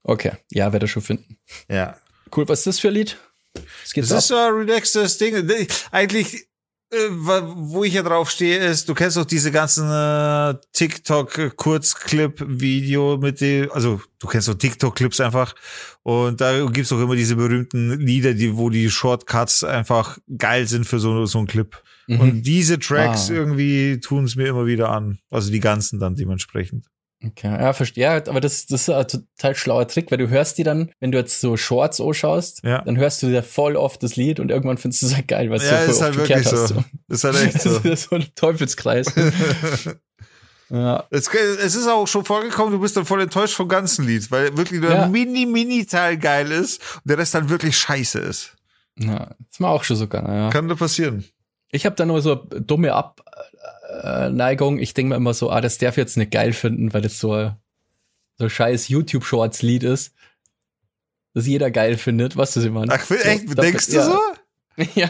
Okay, ja, werde ich schon finden. Ja. Cool, was ist das für ein Lied? Das, das ist so ein relaxtes Ding. Eigentlich, äh, wo ich ja drauf stehe, ist, du kennst doch diese ganzen äh, TikTok-Kurzclip-Video mit dem, also du kennst doch TikTok-Clips einfach. Und da gibt's doch immer diese berühmten Lieder, die, wo die Shortcuts einfach geil sind für so, so einen Clip. Mhm. Und diese Tracks ah. irgendwie tun es mir immer wieder an. Also die ganzen dann dementsprechend. Okay, ja, verstehe. Ja, aber das, das ist ein total schlauer Trick, weil du hörst die dann, wenn du jetzt so Shorts anschaust, ja. dann hörst du dir voll oft das Lied und irgendwann findest du es halt geil, weil ja, du so halt wirklich hast. So. Ist halt echt *laughs* so. das ist so ein Teufelskreis. *laughs* ja. Es, es, ist auch schon vorgekommen, du bist dann voll enttäuscht vom ganzen Lied, weil wirklich nur ja. ein mini, mini Teil geil ist und der Rest dann wirklich scheiße ist. Ja, das ist mir auch schon so geil, ja. Kann da passieren. Ich habe da nur so dumme Abneigung. Ich denke mir immer so, ah, das darf ich jetzt nicht geil finden, weil das so so scheiß YouTube-Shorts-Lied ist, das jeder geil findet. Was du sie Ach, so, echt? Denkst du ja. so? *laughs* Ja.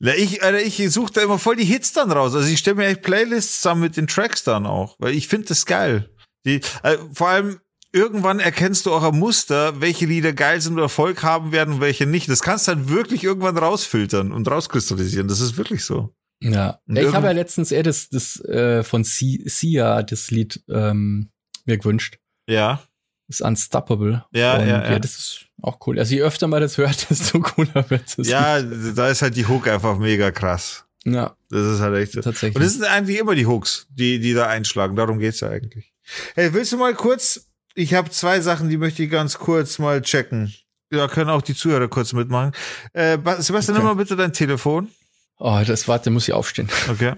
Na, ich, Alter, ich suche da immer voll die Hits dann raus. Also ich stelle mir echt Playlists zusammen mit den Tracks dann auch, weil ich finde das geil. Die, also vor allem irgendwann erkennst du auch ein Muster, welche Lieder geil sind oder Erfolg haben werden und welche nicht. Das kannst du dann wirklich irgendwann rausfiltern und rauskristallisieren. Das ist wirklich so. Ja, und ich habe ja letztens eher das, das äh, von Sia, das Lied ähm, mir gewünscht. Ja. Das ist Unstoppable. Ja, und, ja, ja. Das ist auch cool. Also je öfter man das hört, *laughs* desto cooler wird es. Ja, da ist halt die Hook einfach mega krass. Ja. Das ist halt echt. Tatsächlich. Und das sind eigentlich immer die Hooks, die, die da einschlagen. Darum geht's ja eigentlich. Hey, willst du mal kurz Ich habe zwei Sachen, die möchte ich ganz kurz mal checken. Ja, können auch die Zuhörer kurz mitmachen. Äh, Sebastian, okay. nimm mal bitte dein Telefon. Oh, das warte, muss ich aufstehen. Okay.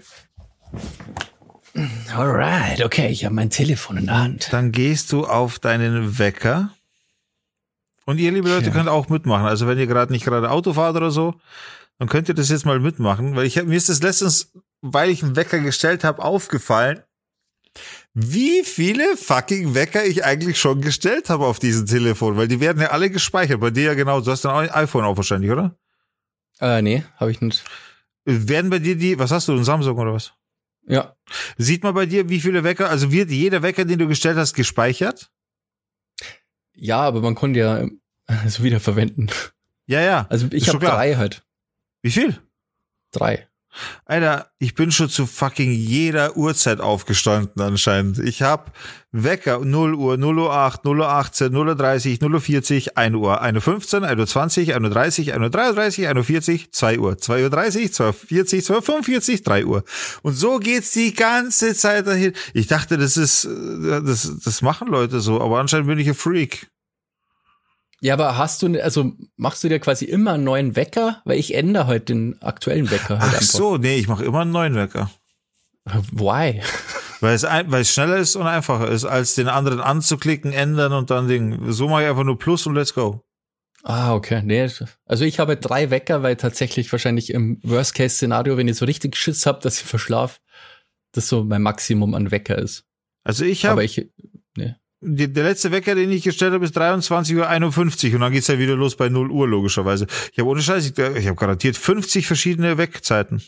Alright, okay, ich habe mein Telefon in der Hand. Dann gehst du auf deinen Wecker. Und ihr, liebe Leute, ja. könnt auch mitmachen. Also wenn ihr gerade nicht gerade Auto fahrt oder so, dann könnt ihr das jetzt mal mitmachen. Weil ich mir ist das letztens, weil ich einen Wecker gestellt habe, aufgefallen, wie viele fucking Wecker ich eigentlich schon gestellt habe auf diesem Telefon, weil die werden ja alle gespeichert. Bei dir ja genau. Du hast ein iPhone auch wahrscheinlich, oder? Äh, nee, habe ich nicht. Werden bei dir die, was hast du, ein Samsung oder was? Ja. Sieht man bei dir, wie viele Wecker, also wird jeder Wecker, den du gestellt hast, gespeichert? Ja, aber man konnte ja *laughs* so wieder verwenden. Ja, ja. Also ich habe drei halt. Wie viel? Drei. Alter, ich bin schon zu fucking jeder Uhrzeit aufgestanden anscheinend. Ich hab Wecker 0 Uhr, 0 Uhr 8, 0 Uhr 18, 0 Uhr 30, 0 Uhr 40, 1 Uhr, 1 Uhr 15, 1 Uhr 20, 1 Uhr 30, 1 Uhr 33, 1 Uhr 40, 2 Uhr, 2 Uhr 30, 2 Uhr 40, 2 Uhr 45, 3 Uhr. Und so geht's die ganze Zeit dahin. Ich dachte, das ist, äh, das, das machen Leute so, aber anscheinend bin ich ein Freak. Ja, aber hast du, also machst du dir quasi immer einen neuen Wecker? Weil ich ändere heute den aktuellen Wecker. Halt Ach so, nee, ich mache immer einen neuen Wecker. Why? Weil es, ein, weil es schneller ist und einfacher ist, als den anderen anzuklicken, ändern und dann Ding. So mache ich einfach nur Plus und let's go. Ah, okay. Nee, also ich habe drei Wecker, weil tatsächlich wahrscheinlich im Worst-Case-Szenario, wenn ich so richtig Schiss habe, dass ich verschlaf, das so mein Maximum an Wecker ist. Also ich habe. Aber ich, nee die, der letzte Wecker, den ich gestellt habe, ist 23.51 Uhr und dann geht's ja wieder los bei 0 Uhr, logischerweise. Ich habe ohne Scheiß, ich, ich habe garantiert 50 verschiedene Weckzeiten.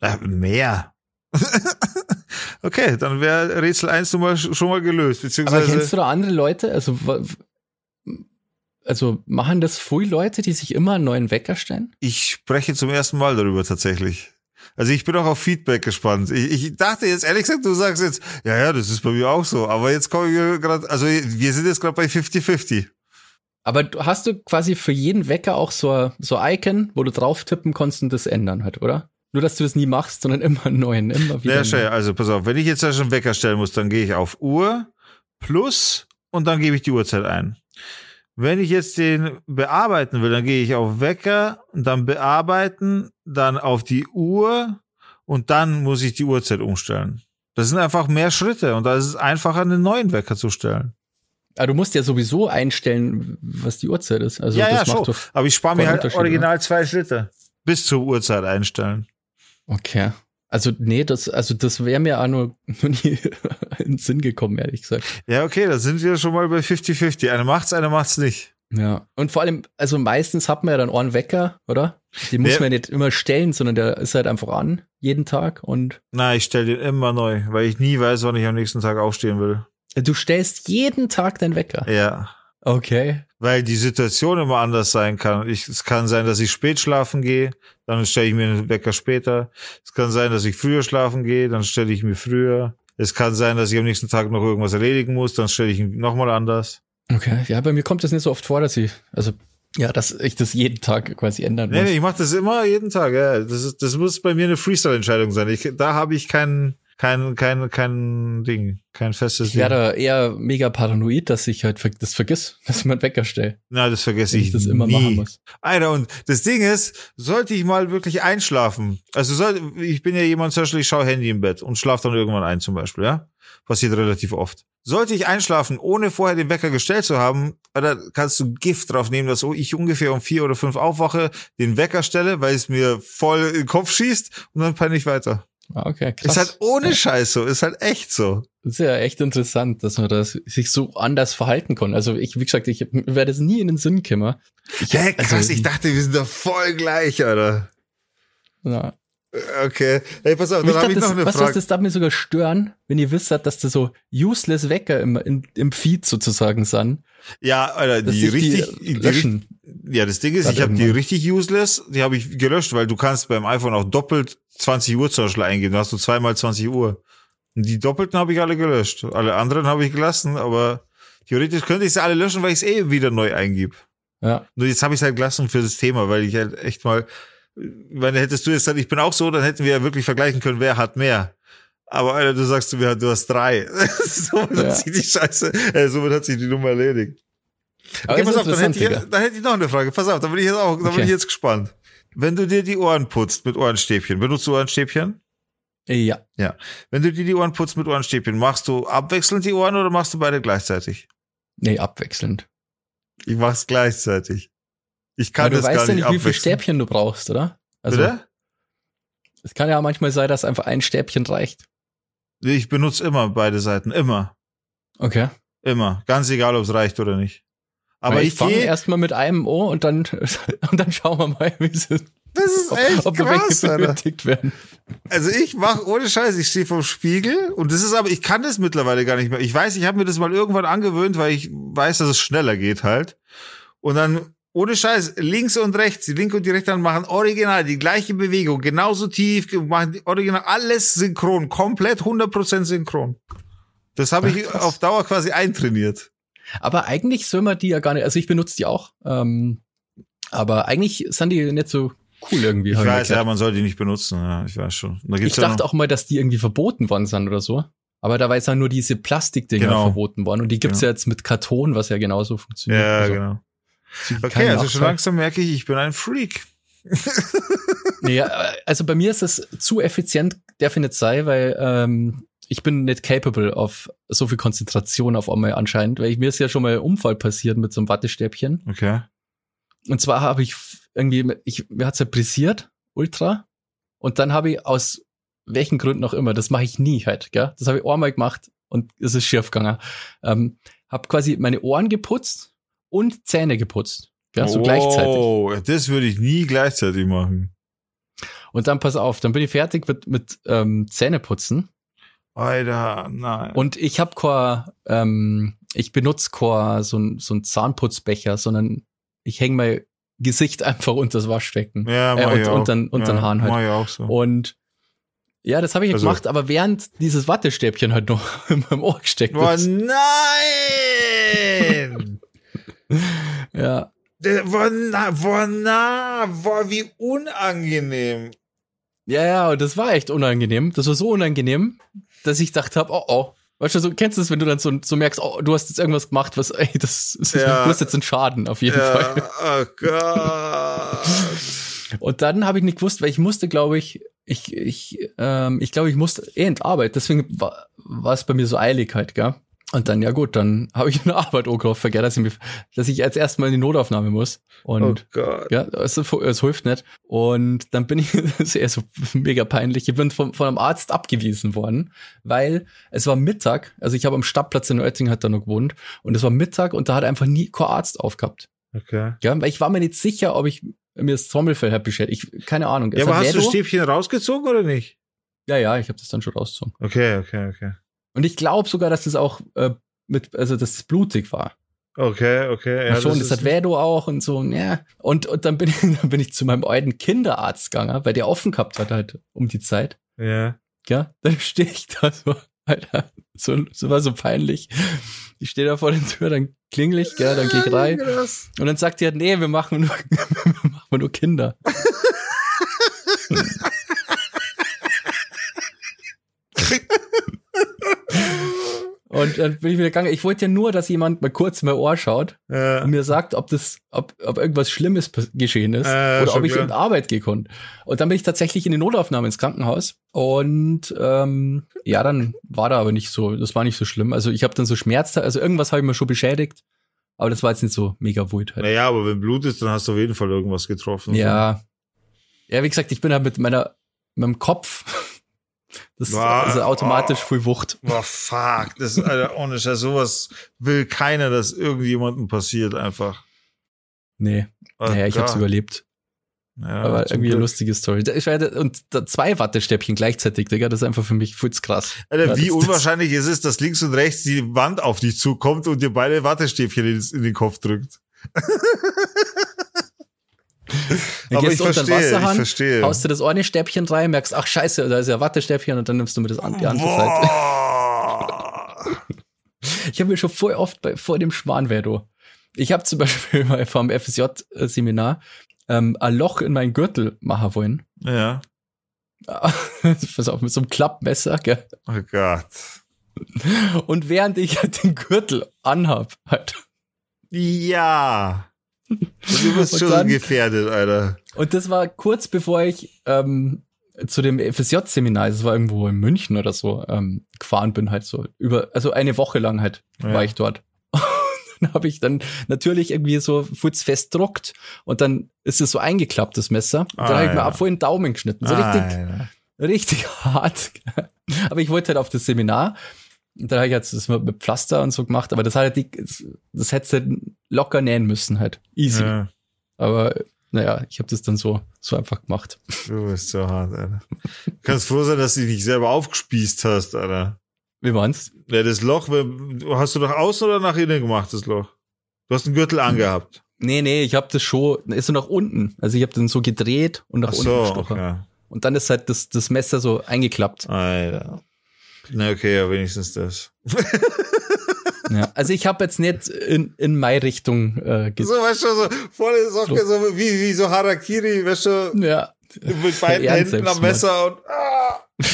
Äh, mehr. *laughs* okay, dann wäre Rätsel 1 mal, schon mal gelöst. Beziehungsweise Aber kennst du da andere Leute? Also, also machen das früh Leute, die sich immer einen neuen Wecker stellen? Ich spreche zum ersten Mal darüber tatsächlich. Also ich bin auch auf Feedback gespannt. Ich, ich dachte jetzt, ehrlich gesagt, du sagst jetzt, ja, ja, das ist bei mir auch so. Aber jetzt kommen wir gerade, also wir sind jetzt gerade bei 50-50. Aber hast du quasi für jeden Wecker auch so, so Icon, wo du drauf tippen kannst und das ändern halt, oder? Nur, dass du das nie machst, sondern *laughs* immer einen neuen, immer wieder. Ja, schön. Also pass auf, wenn ich jetzt ja schon Wecker stellen muss, dann gehe ich auf Uhr plus und dann gebe ich die Uhrzeit ein. Wenn ich jetzt den bearbeiten will, dann gehe ich auf Wecker, dann bearbeiten, dann auf die Uhr und dann muss ich die Uhrzeit umstellen. Das sind einfach mehr Schritte und da ist es einfacher, einen neuen Wecker zu stellen. Aber du musst ja sowieso einstellen, was die Uhrzeit ist. Also ja, das ja, schon. Aber ich spare mir halt original zwei Schritte. Bis zur Uhrzeit einstellen. Okay. Also, nee, das, also das wäre mir auch nur, *laughs* nur nie in den Sinn gekommen, ehrlich gesagt. Ja, okay, da sind wir schon mal bei 50-50. Eine macht's, eine macht's nicht. Ja. Und vor allem, also meistens hat man ja dann einen Wecker, oder? Den muss ja. man nicht immer stellen, sondern der ist halt einfach an, jeden Tag und. Nein, ich stelle den immer neu, weil ich nie weiß, wann ich am nächsten Tag aufstehen will. Du stellst jeden Tag deinen Wecker. Ja. Okay. Weil die Situation immer anders sein kann. Ich, es kann sein, dass ich spät schlafen gehe, dann stelle ich mir einen Wecker später. Es kann sein, dass ich früher schlafen gehe, dann stelle ich mir früher. Es kann sein, dass ich am nächsten Tag noch irgendwas erledigen muss, dann stelle ich ihn nochmal anders. Okay, ja, bei mir kommt das nicht so oft vor, dass ich, also ja, dass ich das jeden Tag quasi ändern muss. Nee, nee ich mache das immer jeden Tag, ja. Das, ist, das muss bei mir eine Freestyle-Entscheidung sein. Ich, da habe ich keinen kein, kein, kein Ding, kein festes ich Ding. Ich werde eher mega paranoid, dass ich halt das vergiss, *laughs* dass ich meinen Wecker stelle. Na, das vergesse ich, ich das immer nie. machen muss. Alter, und das Ding ist, sollte ich mal wirklich einschlafen, also soll, ich bin ja jemand, zum Beispiel, ich schaue Handy im Bett und schlafe dann irgendwann ein zum Beispiel, ja? Passiert relativ oft. Sollte ich einschlafen, ohne vorher den Wecker gestellt zu haben, da kannst du Gift drauf nehmen, dass ich ungefähr um vier oder fünf aufwache, den Wecker stelle, weil es mir voll in den Kopf schießt und dann penne ich weiter. Ah, okay, krass. Ist halt ohne ja. Scheiß so, ist halt echt so. Das ist ja echt interessant, dass man das sich so anders verhalten kann. Also ich, wie gesagt, ich werde es nie in den Sinn kommen. Ich, Hä, krass, also, ich dachte, wir sind doch voll gleich, oder? Ja. Okay. Hey, pass auf, dann habe ich noch eine was, Frage. Was, das darf mir sogar stören, wenn ihr wisst, dass das so useless Wecker im, im, im Feed sozusagen sind. Ja, Alter, die richtig, die, löschen. Die, ja, das Ding ist, ich habe die richtig useless, die habe ich gelöscht, weil du kannst beim iPhone auch doppelt 20 Uhr zum Beispiel eingeben. Da hast du zweimal 20 Uhr. Und die doppelten habe ich alle gelöscht. Alle anderen habe ich gelassen, aber theoretisch könnte ich sie alle löschen, weil ich es eh wieder neu eingib. Ja. Nur jetzt habe ich es halt gelassen für das Thema, weil ich halt echt mal, wenn hättest du jetzt gesagt, ich bin auch so, dann hätten wir ja wirklich vergleichen können, wer hat mehr. Aber Alter, du sagst mir, du hast drei. *laughs* somit ja. hat sich die Scheiße, äh, somit hat sich die Nummer erledigt. Okay, pass auf, dann hätte, ich, dann hätte ich noch eine Frage. Pass auf, da bin ich jetzt auch, da okay. bin ich jetzt gespannt. Wenn du dir die Ohren putzt mit Ohrenstäbchen, benutzt du Ohrenstäbchen? Ja. Ja. Wenn du dir die Ohren putzt mit Ohrenstäbchen, machst du abwechselnd die Ohren oder machst du beide gleichzeitig? Nee, abwechselnd. Ich mach's gleichzeitig. Ich kann Aber das gar nicht Du weißt ja nicht, wie viel Stäbchen du brauchst, oder? Also, Bitte? Es kann ja manchmal sein, dass einfach ein Stäbchen reicht. Ich benutze immer beide Seiten, immer. Okay. Immer. Ganz egal, ob es reicht oder nicht. Aber Weil ich, ich fange erstmal mit einem Ohr und dann, *laughs* und dann schauen wir mal, wie es ist. Das ist echt ob, ob krass, werden. Also ich mache ohne Scheiß, ich stehe vom Spiegel und das ist aber, ich kann das mittlerweile gar nicht mehr. Ich weiß, ich habe mir das mal irgendwann angewöhnt, weil ich weiß, dass es schneller geht halt. Und dann ohne Scheiß, links und rechts, die linke und die rechte Hand machen original die gleiche Bewegung, genauso tief, machen original alles synchron, komplett 100% synchron. Das habe ich auf Dauer quasi eintrainiert. Aber eigentlich soll man die ja gar nicht, also ich benutze die auch, ähm, aber eigentlich sind die nicht so cool irgendwie. Ich weiß, ja, man soll die nicht benutzen, ja, ich weiß schon. ich ja dachte auch mal, dass die irgendwie verboten worden sind oder so. Aber da war jetzt ja nur diese Plastikdinger genau. verboten worden und die gibt's genau. ja jetzt mit Karton, was ja genauso funktioniert. Ja, also, genau. Okay, also schon langsam merke ich, ich bin ein Freak. *laughs* nee, also bei mir ist es zu effizient, der findet sei, weil ähm, ich bin nicht capable auf so viel Konzentration auf einmal anscheinend, weil ich, mir ist ja schon mal ein Unfall passiert mit so einem Wattestäbchen. Okay. Und zwar habe ich irgendwie, ich, mir hat's ja brisiert, ultra. Und dann habe ich aus welchen Gründen auch immer, das mache ich nie halt, gell? Das habe ich einmal gemacht und es ist schief gegangen. Ähm, habe quasi meine Ohren geputzt und Zähne geputzt. Ja, so oh, gleichzeitig. Oh, das würde ich nie gleichzeitig machen. Und dann pass auf, dann bin ich fertig mit, mit ähm, Zähneputzen. Alter, nein. Und ich habe kein, ähm, ich benutze kein so ein, so ein Zahnputzbecher, sondern ich hänge mein Gesicht *laughs* einfach unter das Waschbecken. Ja, äh, und, unter, unter ja, den Haaren halt. ich auch so. Und ja, das habe ich also, gemacht, aber während dieses Wattestäbchen halt noch *laughs* in meinem Ohr gesteckt oh, ist. nein! *laughs* ja. Boah, na, boah, na, boah, wie unangenehm. Ja, ja, und das war echt unangenehm. Das war so unangenehm, dass ich dachte hab, oh, oh. Weißt du, so, kennst du das, wenn du dann so, so merkst, oh, du hast jetzt irgendwas gemacht, was, ey, das ist, ja. du hast jetzt einen Schaden, auf jeden ja. Fall. Oh Gott. und dann habe ich nicht gewusst, weil ich musste, glaube ich, ich, ich, ähm, ich glaube, ich musste eh in Arbeit, deswegen war, war es bei mir so eilig halt, gell? Und dann, ja gut, dann habe ich *laughs* eine Arbeit angehofft, vergessen, dass ich, mich, dass ich als erstes mal in die Notaufnahme muss. Und oh Gott. ja, es, es hilft nicht. Und dann bin ich, *laughs* das ist eher so mega peinlich, ich bin von, von einem Arzt abgewiesen worden, weil es war Mittag, also ich habe am Stadtplatz in Oetting hat da noch gewohnt, und es war Mittag und da hat einfach nie kein Arzt aufgehabt. Okay. Ja, weil ich war mir nicht sicher, ob ich mir das Trommelfell hat beschädigt. Ich, keine Ahnung. Ja, aber hast du Stäbchen rausgezogen oder nicht? Ja, ja, ich habe das dann schon rausgezogen. Okay, okay, okay. Und ich glaube sogar, dass das auch äh, mit, also dass es blutig war. Okay, okay. Ja, schon, das, das hat Vedo auch und so, ja. Und, und dann bin ich, *laughs* dann bin ich zu meinem alten Kinderarzt gegangen, weil der offen gehabt hat halt um die Zeit. Ja. Ja, dann stehe ich da so, Alter, so, so war so peinlich. Ich stehe da vor der Tür, dann klinglich, gell, dann gehe ich rein. Und dann sagt die halt, nee, wir machen nur, *laughs* wir machen nur Kinder. *laughs* Und dann bin ich wieder gegangen. Ich wollte ja nur, dass jemand mal kurz in mein Ohr schaut ja. und mir sagt, ob das, ob, ob irgendwas Schlimmes geschehen ist äh, oder ob ich klar. in Arbeit gehen konnte. Und dann bin ich tatsächlich in die Notaufnahme ins Krankenhaus. Und ähm, ja, dann war da aber nicht so, das war nicht so schlimm. Also ich habe dann so Schmerz, also irgendwas habe ich mir schon beschädigt. Aber das war jetzt nicht so mega wut halt. Naja, aber wenn Blut ist, dann hast du auf jeden Fall irgendwas getroffen. Ja. So. Ja, wie gesagt, ich bin halt mit meiner, mit meinem Kopf das ist also automatisch oh, viel Wucht. Boah, fuck. Das ist Alter, ohne Scheiß. Sowas will keiner, dass irgendjemandem passiert einfach. Nee. Oh, naja, ich hab's überlebt. Ja, aber irgendwie Glück. eine lustige Story. Ich werde, und zwei Wattestäbchen gleichzeitig, Digga, das ist einfach für mich futz krass. Alter, ja, wie das, unwahrscheinlich das, ist es, dass links und rechts die Wand auf dich zukommt und dir beide Wattestäbchen in, in den Kopf drückt. *laughs* Dann Aber gehst ich du unter den Wasserhahn, ich verstehe. haust du das eine Stäbchen rein, merkst, ach scheiße, da ist ja Wattestäbchen und dann nimmst du mir das an die andere Seite. ich habe mir schon voll oft bei, vor dem Schwanwerdo. Ich habe zum Beispiel *laughs* mal vom FSJ-Seminar ähm, ein Loch in meinen Gürtel machen wollen. Ja. *laughs* Pass auf, mit so einem Klappmesser, gell? Oh Gott. Und während ich halt den Gürtel anhab, halt. Ja. Du bist schon dann- gefährdet, Alter. Und das war kurz bevor ich ähm, zu dem FSJ-Seminar, das war irgendwo in München oder so, ähm, gefahren bin, halt so über, also eine Woche lang halt Ja. war ich dort. *laughs* Und dann habe ich dann natürlich irgendwie so futz festdruckt und dann ist es so eingeklappt, das Messer. Und dann Ah, habe ich mir ja. ab vor den Daumen geschnitten. So richtig, Alter. *laughs* richtig hart. Aber ich wollte halt auf das Seminar. Und dann habe ich jetzt das mit Pflaster und so gemacht, aber das hat halt das, das hättest du locker nähen müssen halt. Easy. Ja, Aber naja, ich habe das dann so, so einfach gemacht. du bist so hart, Alter. Du kannst froh sein, dass du dich selber aufgespießt hast, Alter. Wie waren's? Ja, das Loch, hast du nach außen oder nach innen gemacht, das Loch? Du hast einen Gürtel angehabt. Nee, nee, ich habe das schon, ist so nach unten. Also ich habe den so gedreht und nach Ach unten so, gestochen. okay. Und dann ist halt das, das Messer so eingeklappt. Alter. Na, okay, ja, wenigstens das. Ja. Also ich habe jetzt nicht in, in meine Richtung äh, So, ges weißt du, so volle Socke, so wie, wie so Harakiri, weißt du, Ja. mit beiden Ernst Händen am. Messer und ah. *laughs*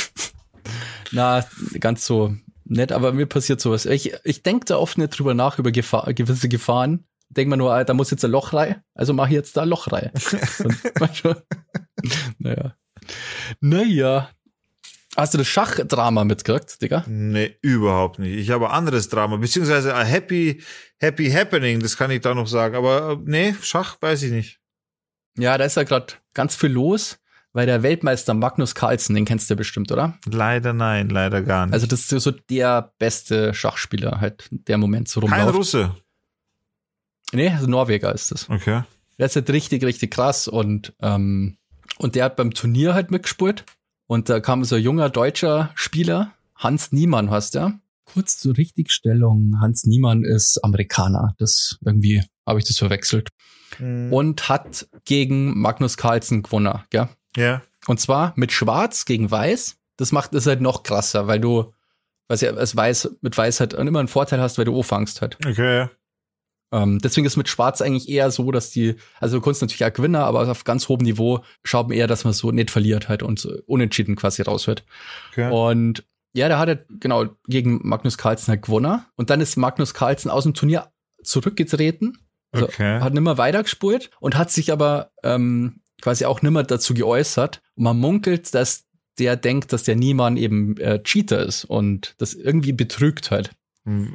Na, ganz so nett, aber mir passiert sowas. Ich, ich denke da oft nicht drüber nach, über Gefahr, gewisse Gefahren. Denk mir nur, da muss jetzt ein Loch rein, also mache ich jetzt da ein Loch rein. *laughs* Naja. Naja. Hast du das Schachdrama mitgekriegt, Digga? Nee, überhaupt nicht. Ich habe anderes Drama, beziehungsweise ein Happy, Happy Happening, das kann ich da noch sagen. Aber äh, nee, Schach weiß ich nicht. Ja, da ist ja gerade ganz viel los, weil der Weltmeister Magnus Carlsen, den kennst du ja bestimmt, oder? Leider nein, leider gar nicht. Also das ist so der beste Schachspieler halt, der Moment so Kein rumläuft. Russe. Nee, also Norweger ist das. Okay. Der ist halt richtig, richtig krass und, ähm, und der hat beim Turnier halt mitgespielt. Und da kam so ein junger deutscher Spieler, Hans Niemann heißt der. Kurz zur Richtigstellung, Hans Niemann ist Amerikaner. Das irgendwie habe ich das verwechselt. Mhm. Und hat gegen Magnus Carlsen gewonnen, gell? ja. Und zwar mit Schwarz gegen Weiß. Das macht es halt noch krasser, weil du, was ja als Weiß mit Weiß halt immer einen Vorteil hast, weil du O-fangst halt. Okay. Ähm, deswegen ist mit Schwarz eigentlich eher so, dass die, also du kannst natürlich auch gewinnen, aber auf ganz hohem Niveau schaut man eher, dass man so nicht verliert halt und so unentschieden quasi raushört. okay. Und ja, der hat halt genau gegen Magnus Carlsen halt gewonnen. Und dann ist Magnus Carlsen aus dem Turnier zurückgetreten. Also okay. hat nimmer weitergespult und hat sich aber ähm, quasi auch nimmer dazu geäußert. Und man munkelt, dass der denkt, dass der Niemann eben äh, Cheater ist und das irgendwie betrügt halt.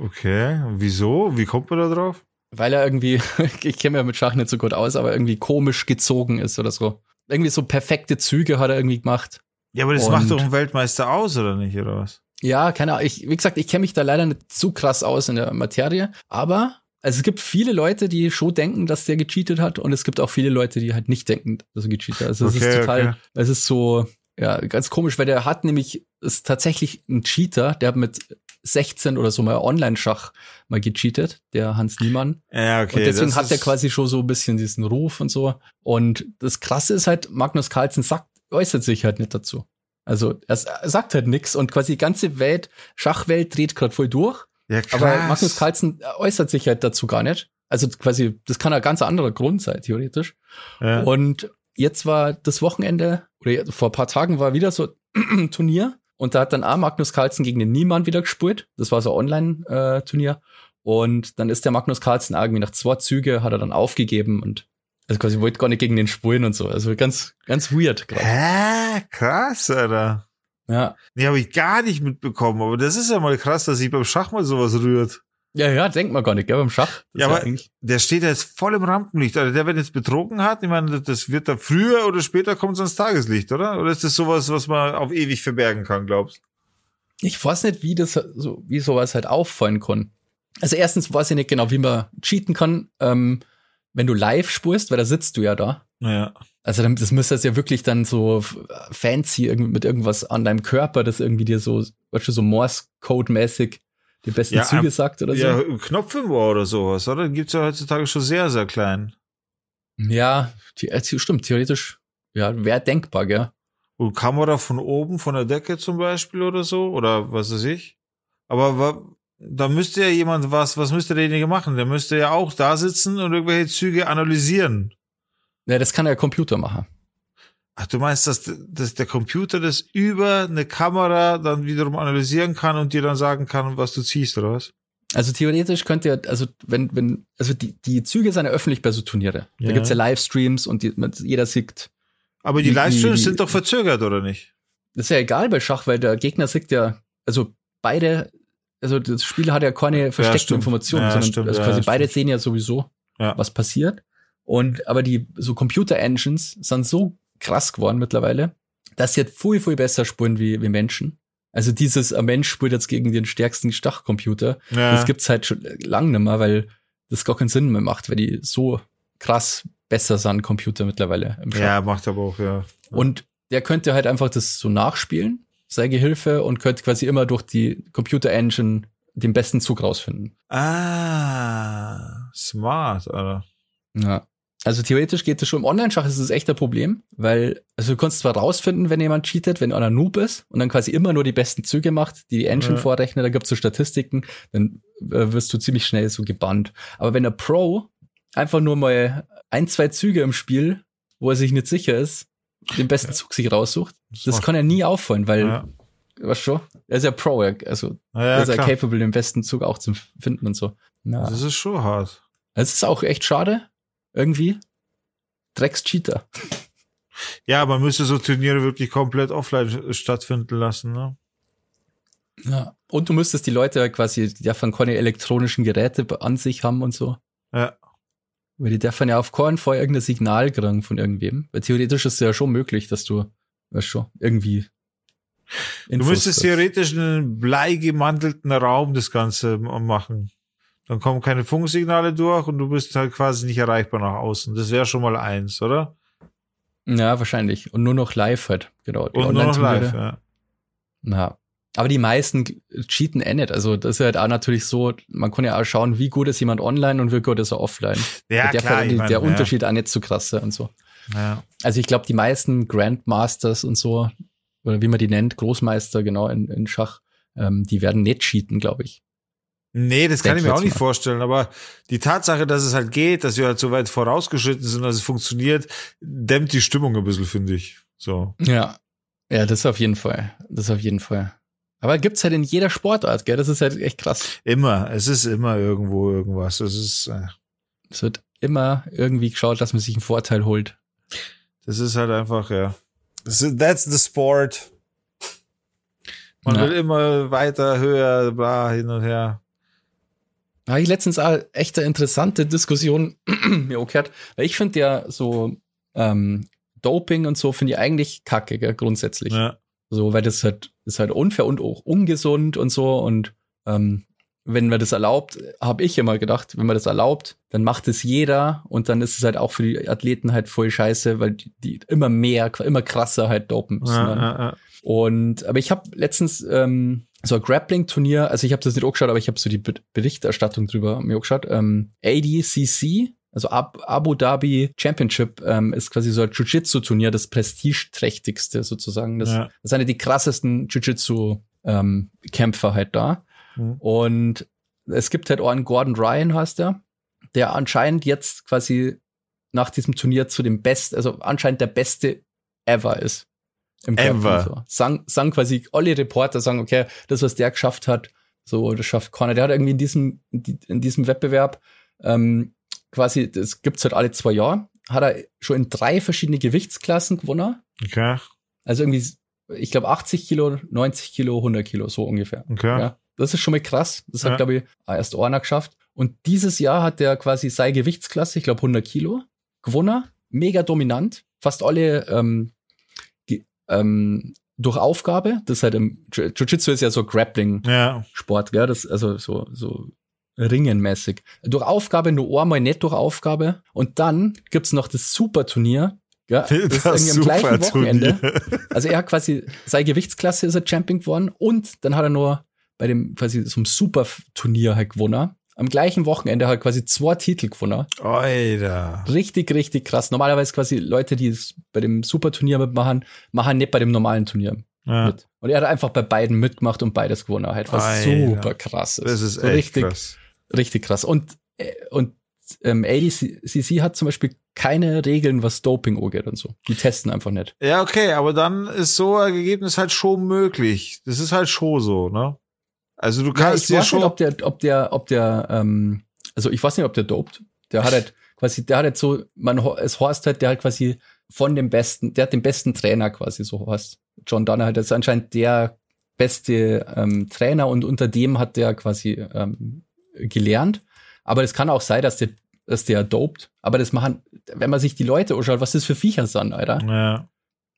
Okay. Wieso? Wie kommt man da drauf? Weil er irgendwie, *laughs* ich kenne mich ja mit Schach nicht so gut aus, aber irgendwie komisch gezogen ist oder so. Irgendwie so perfekte Züge hat er irgendwie gemacht. Ja, aber das Und- macht doch ein Weltmeister aus, oder nicht, oder was? Ja, keine Ahnung. Ich, wie gesagt, ich kenne mich da leider nicht zu krass aus in der Materie, aber also es gibt viele Leute, die schon denken, dass der gecheatet hat und es gibt auch viele Leute, die halt nicht denken, dass er gecheatet hat. Also es Okay, ist total, okay. es ist so, ja, ganz komisch, weil der hat nämlich, ist tatsächlich ein Cheater, der hat mit 16 oder so mal Online-Schach mal gecheatet, der Hans Niemann. Ja, okay. und deswegen hat er quasi schon so ein bisschen diesen Ruf und so. Und das Krasse ist halt, Magnus Carlsen sagt, äußert sich halt nicht dazu. Also er sagt halt nix und quasi die ganze Welt, Schachwelt dreht gerade voll durch. Ja, krass. Aber Magnus Carlsen äußert sich halt dazu gar nicht. Also quasi, das kann ein ganz anderer Grund sein, theoretisch. Ja. Und jetzt war das Wochenende, oder vor ein paar Tagen war wieder so ein *clears throat* Turnier. Und da hat dann auch Magnus Carlsen gegen den Niemann wieder gespielt. Das war so ein Online-Turnier. Und dann ist der Magnus Carlsen irgendwie nach zwei Züge hat er dann aufgegeben und also quasi wollte gar nicht gegen den spulen und so. Also ganz, ganz weird gerade. Hä? Krass, Alter. Ja. Nee, habe ich gar nicht mitbekommen, aber das ist ja mal krass, dass sich beim Schach mal sowas rührt. Ja, ja, denkt man gar nicht, gell, beim Schach. Das Ja, aber- eigentlich- Der steht ja jetzt voll im Rampenlicht. Also der, wenn jetzt betrogen hat, ich meine, das wird da früher oder später kommt es ans Tageslicht, oder? Oder ist das sowas, was man auf ewig verbergen kann, glaubst Ich weiß nicht, wie das so, wie sowas halt auffallen kann. Also erstens weiß ich nicht genau, wie man cheaten kann, ähm, wenn du live spurst, weil da sitzt du ja da. Ja. Also dann- das müsste es ja wirklich dann so fancy irgendwie mit irgendwas an deinem Körper, das irgendwie dir so, weißt du, so Morse-Code-mäßig die besten Ja, Züge ab- sagt oder so. Ja, Knopf im Ohr oder sowas, oder? Den gibt's ja heutzutage schon sehr, sehr klein. Ja, the äh, stimmt, theoretisch, ja, wäre denkbar, gell? Und Kamera von oben, von der Decke zum Beispiel oder so, oder was weiß ich. Aber wa, da müsste ja jemand was, was müsste derjenige machen? Der müsste ja auch da sitzen und irgendwelche Züge analysieren. Ja, das kann der Computer machen. Ach, du meinst, dass, dass der Computer das über eine Kamera dann wiederum analysieren kann und dir dann sagen kann, was du ziehst, oder was? Also theoretisch könnt ihr, also wenn, wenn, also die, die Züge sind ja öffentlich bei so Turniere. Ja. Da gibt's ja Livestreams und die, jeder sieht. Aber die Livestreams die, sind doch verzögert, oder nicht? Das ist ja egal bei Schach, weil der Gegner sieht ja, also beide, also das Spiel hat ja keine versteckten ja, Informationen, ja, sondern stimmt, also quasi beide sehen ja sowieso, was passiert. Und aber die so Computer-Engines sind so krass geworden mittlerweile, dass sie jetzt viel, viel besser spuren wie, wie Menschen. Also dieses, ein Mensch spielt jetzt gegen den stärksten Stachcomputer. Ja. Das gibt's halt schon lang nicht mehr, weil das gar keinen Sinn mehr macht, weil die so krass besser sind, Computer mittlerweile. Ja, macht aber auch, ja. Und der könnte halt einfach das so nachspielen, sei Gehilfe, und könnte quasi immer durch die Computer-Engine den besten Zug rausfinden. Ah, smart, Alter. Ja. Also theoretisch geht es schon im Online-Schach, ist es echt ein Problem, weil, also du kannst zwar rausfinden, wenn jemand cheatet, wenn einer Noob ist und dann quasi immer nur die besten Züge macht, die die Engine ja. vorrechnet, da gibt's so Statistiken, dann äh, wirst du ziemlich schnell so gebannt. Aber wenn der Pro einfach nur mal ein, zwei Züge im Spiel, wo er sich nicht sicher ist, den besten ja. Zug sich raussucht, das, das kann er nie auffallen, weil, ja. was schon, er ist ja Pro, also ja, er ist ja capable, den besten Zug auch zu finden und so. Ja. Das ist schon hart. Es ist auch echt schade, irgendwie. Drecks-Cheater. Ja, man müsste so Turniere wirklich komplett offline stattfinden lassen, ne? Ja. Und du müsstest die Leute quasi, die davon keine elektronischen Geräte an sich haben und so. Ja. Weil die dürfen ja auf keinen Fall irgendein Signal kriegen von irgendwem. Weil theoretisch ist es ja schon möglich, dass du, weißt schon, irgendwie. Infos du müsstest theoretisch einen bleigemantelten Raum das Ganze machen. Dann kommen keine Funksignale durch und du bist halt quasi nicht erreichbar nach außen. Das wäre schon mal eins, oder? Ja, wahrscheinlich. Und nur noch live halt, genau. Die und nur noch live, ja. Na. Aber die meisten cheaten eh nicht. Also das ist halt auch natürlich so, man kann ja auch schauen, wie gut ist jemand online und wie gut ist er offline. *laughs* Ja, der klar, die, der Unterschied ja. auch nicht so krass und so. Ja. Also ich glaube, die meisten Grandmasters und so, oder wie man die nennt, Großmeister genau in, in Schach, ähm, die werden nicht cheaten, glaube ich. Nee, das kann ich mir auch nicht mal. vorstellen, aber die Tatsache, dass es halt geht, dass wir halt so weit vorausgeschritten sind, dass es funktioniert, dämmt die Stimmung ein bisschen, finde ich. So. Ja. Ja, das auf jeden Fall. Das auf jeden Fall. Aber gibt's halt in jeder Sportart, gell? Das ist halt echt krass. Immer. Es ist immer irgendwo irgendwas. Es ist. Äh es wird immer irgendwie geschaut, dass man sich einen Vorteil holt. Das ist halt einfach, ja. That's the sport. Man ja. will immer weiter, höher, bla, hin und her. Habe ich letztens auch echt eine interessante Diskussion *clears throat* mir gehört, weil ich finde ja so ähm, Doping und so finde ich eigentlich kacke, gell, grundsätzlich. Ja. So, weil das halt ist halt unfair und auch ungesund und so und ähm, wenn man das erlaubt, habe ich immer gedacht, wenn man das erlaubt, dann macht es jeder und dann ist es halt auch für die Athleten halt voll scheiße, weil die, die immer mehr, immer krasser halt dopen müssen. Ja, ja, ja. Und aber ich habe letztens ähm, so ein Grappling-Turnier, also ich habe das nicht angeschaut, aber ich habe so die Berichterstattung drüber mir angeschaut. Ähm, ADCC, also Ab Abu Dhabi Championship, ähm, ist quasi so ein Jiu-Jitsu-Turnier, das prestigeträchtigste sozusagen. Das, ja. das sind die krassesten Jiu-Jitsu-Kämpfer ähm, halt da. Mhm. Und es gibt halt auch einen Gordon Ryan, heißt der, der anscheinend jetzt quasi nach diesem Turnier zu dem Best, also anscheinend der Beste ever ist im Ever. So. Sagen, sagen quasi alle Reporter, sagen, okay, das, was der geschafft hat, so, das schafft keiner. Der hat irgendwie in diesem, in diesem Wettbewerb, ähm, quasi, das gibt's halt alle zwei Jahre, hat er schon in drei verschiedene Gewichtsklassen gewonnen. Okay. Also irgendwie, ich glaube 80 Kilo, 90 Kilo, 100 Kilo, so ungefähr. Okay. Ja, das ist schon mal krass. Das ja. hat, glaube ich, erst einer geschafft. Und dieses Jahr hat der quasi seine Gewichtsklasse, ich glaube 100 Kilo, gewonnen. Mega dominant. Fast alle ähm, ähm, durch Aufgabe, das ist halt im Jiu-Jitsu ist ja so Grappling-Sport, ja. gell? Das, also so, so ringenmäßig. Durch Aufgabe nur einmal nicht durch Aufgabe. Und dann gibt's noch das Superturnier. Ja, *laughs* das, das ist irgendwie am gleichen Wochenende. *laughs* Also er hat quasi seine Gewichtsklasse ist er Champion geworden und dann hat er nur bei dem quasi so einem Superturnier halt gewonnen am gleichen Wochenende hat quasi zwei Titel gewonnen. Alter. Richtig, richtig krass. Normalerweise quasi Leute, die bei dem Superturnier mitmachen, machen nicht bei dem normalen Turnier ja. mit. Und er hat einfach bei beiden mitgemacht und beides gewonnen. Halt was Alter. super krass ist. Das ist echt richtig, krass. Richtig krass. Und, äh, und ähm, ADCC hat zum Beispiel keine Regeln, was Doping angeht und so. Die testen einfach nicht. Ja, okay, aber dann ist so ein Ergebnis halt schon möglich. Das ist halt schon so, ne? Also du kannst ja, ich weiß schon. Nicht, ob der, ob der, ob der, ähm, also ich weiß nicht, ob der dopt. Der hat halt quasi, der hat halt so, man, es heißt halt, der hat quasi von dem besten, der hat den besten Trainer quasi, so heißt. John Donner hat, das ist anscheinend der beste ähm, Trainer und unter dem hat der quasi ähm, gelernt. Aber es kann auch sein, dass der, dass der dopt. Aber das machen, wenn man sich die Leute anschaut, was das für Viecher sind, Alter. Ja.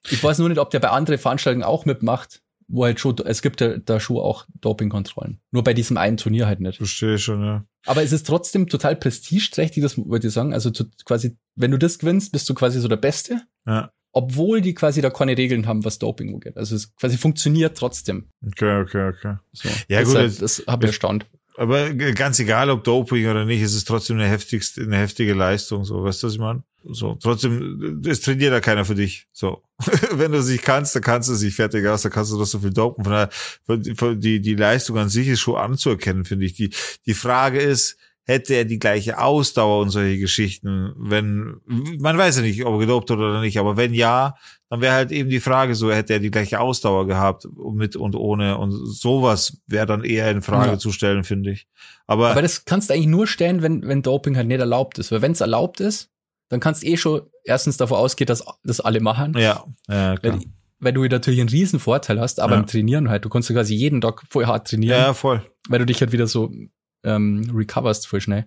Ich weiß nur nicht, ob der bei anderen Veranstaltungen auch mitmacht, wo halt schon, es gibt ja da schon auch Dopingkontrollen. Nur bei diesem einen Turnier halt nicht. Verstehe schon, ja. Aber es ist trotzdem total prestigeträchtig, das würde ich sagen. Also zu, quasi, wenn du das gewinnst, bist du quasi so der Beste. Ja. Obwohl die quasi da keine Regeln haben, was Doping angeht. Also es quasi funktioniert trotzdem. Okay, okay, okay. So. Ja, das gut, Halt, das habe ich erstaunt. Aber ganz egal, ob Doping oder nicht, es ist trotzdem eine heftigste, eine heftige Leistung, so, weißt du, was ich meine? So, trotzdem, es trainiert da keiner für dich. So. *laughs* Wenn du es nicht kannst, dann kannst du es nicht fertig aus, dann kannst du doch so viel dopen. Von daher, die, die Leistung an sich ist schon anzuerkennen, finde ich. Die, die Frage ist, hätte er die gleiche Ausdauer und solche Geschichten, wenn, man weiß ja nicht, ob er gedopt hat oder nicht, aber wenn ja, dann wäre halt eben die Frage so, hätte er die gleiche Ausdauer gehabt mit und ohne und sowas wäre dann eher in Frage ja. zu stellen, finde ich. Aber, aber das kannst du eigentlich nur stellen, wenn, wenn Doping halt nicht erlaubt ist, weil wenn es erlaubt ist, dann kannst du eh schon erstens davon ausgehen, dass das alle machen. Ja, ja klar. Weil, weil du natürlich einen riesen Vorteil hast, aber Ja. im Trainieren halt, du kannst ja quasi jeden Tag voll hart trainieren, ja, voll. weil du dich halt wieder so ähm, recoverst voll schnell.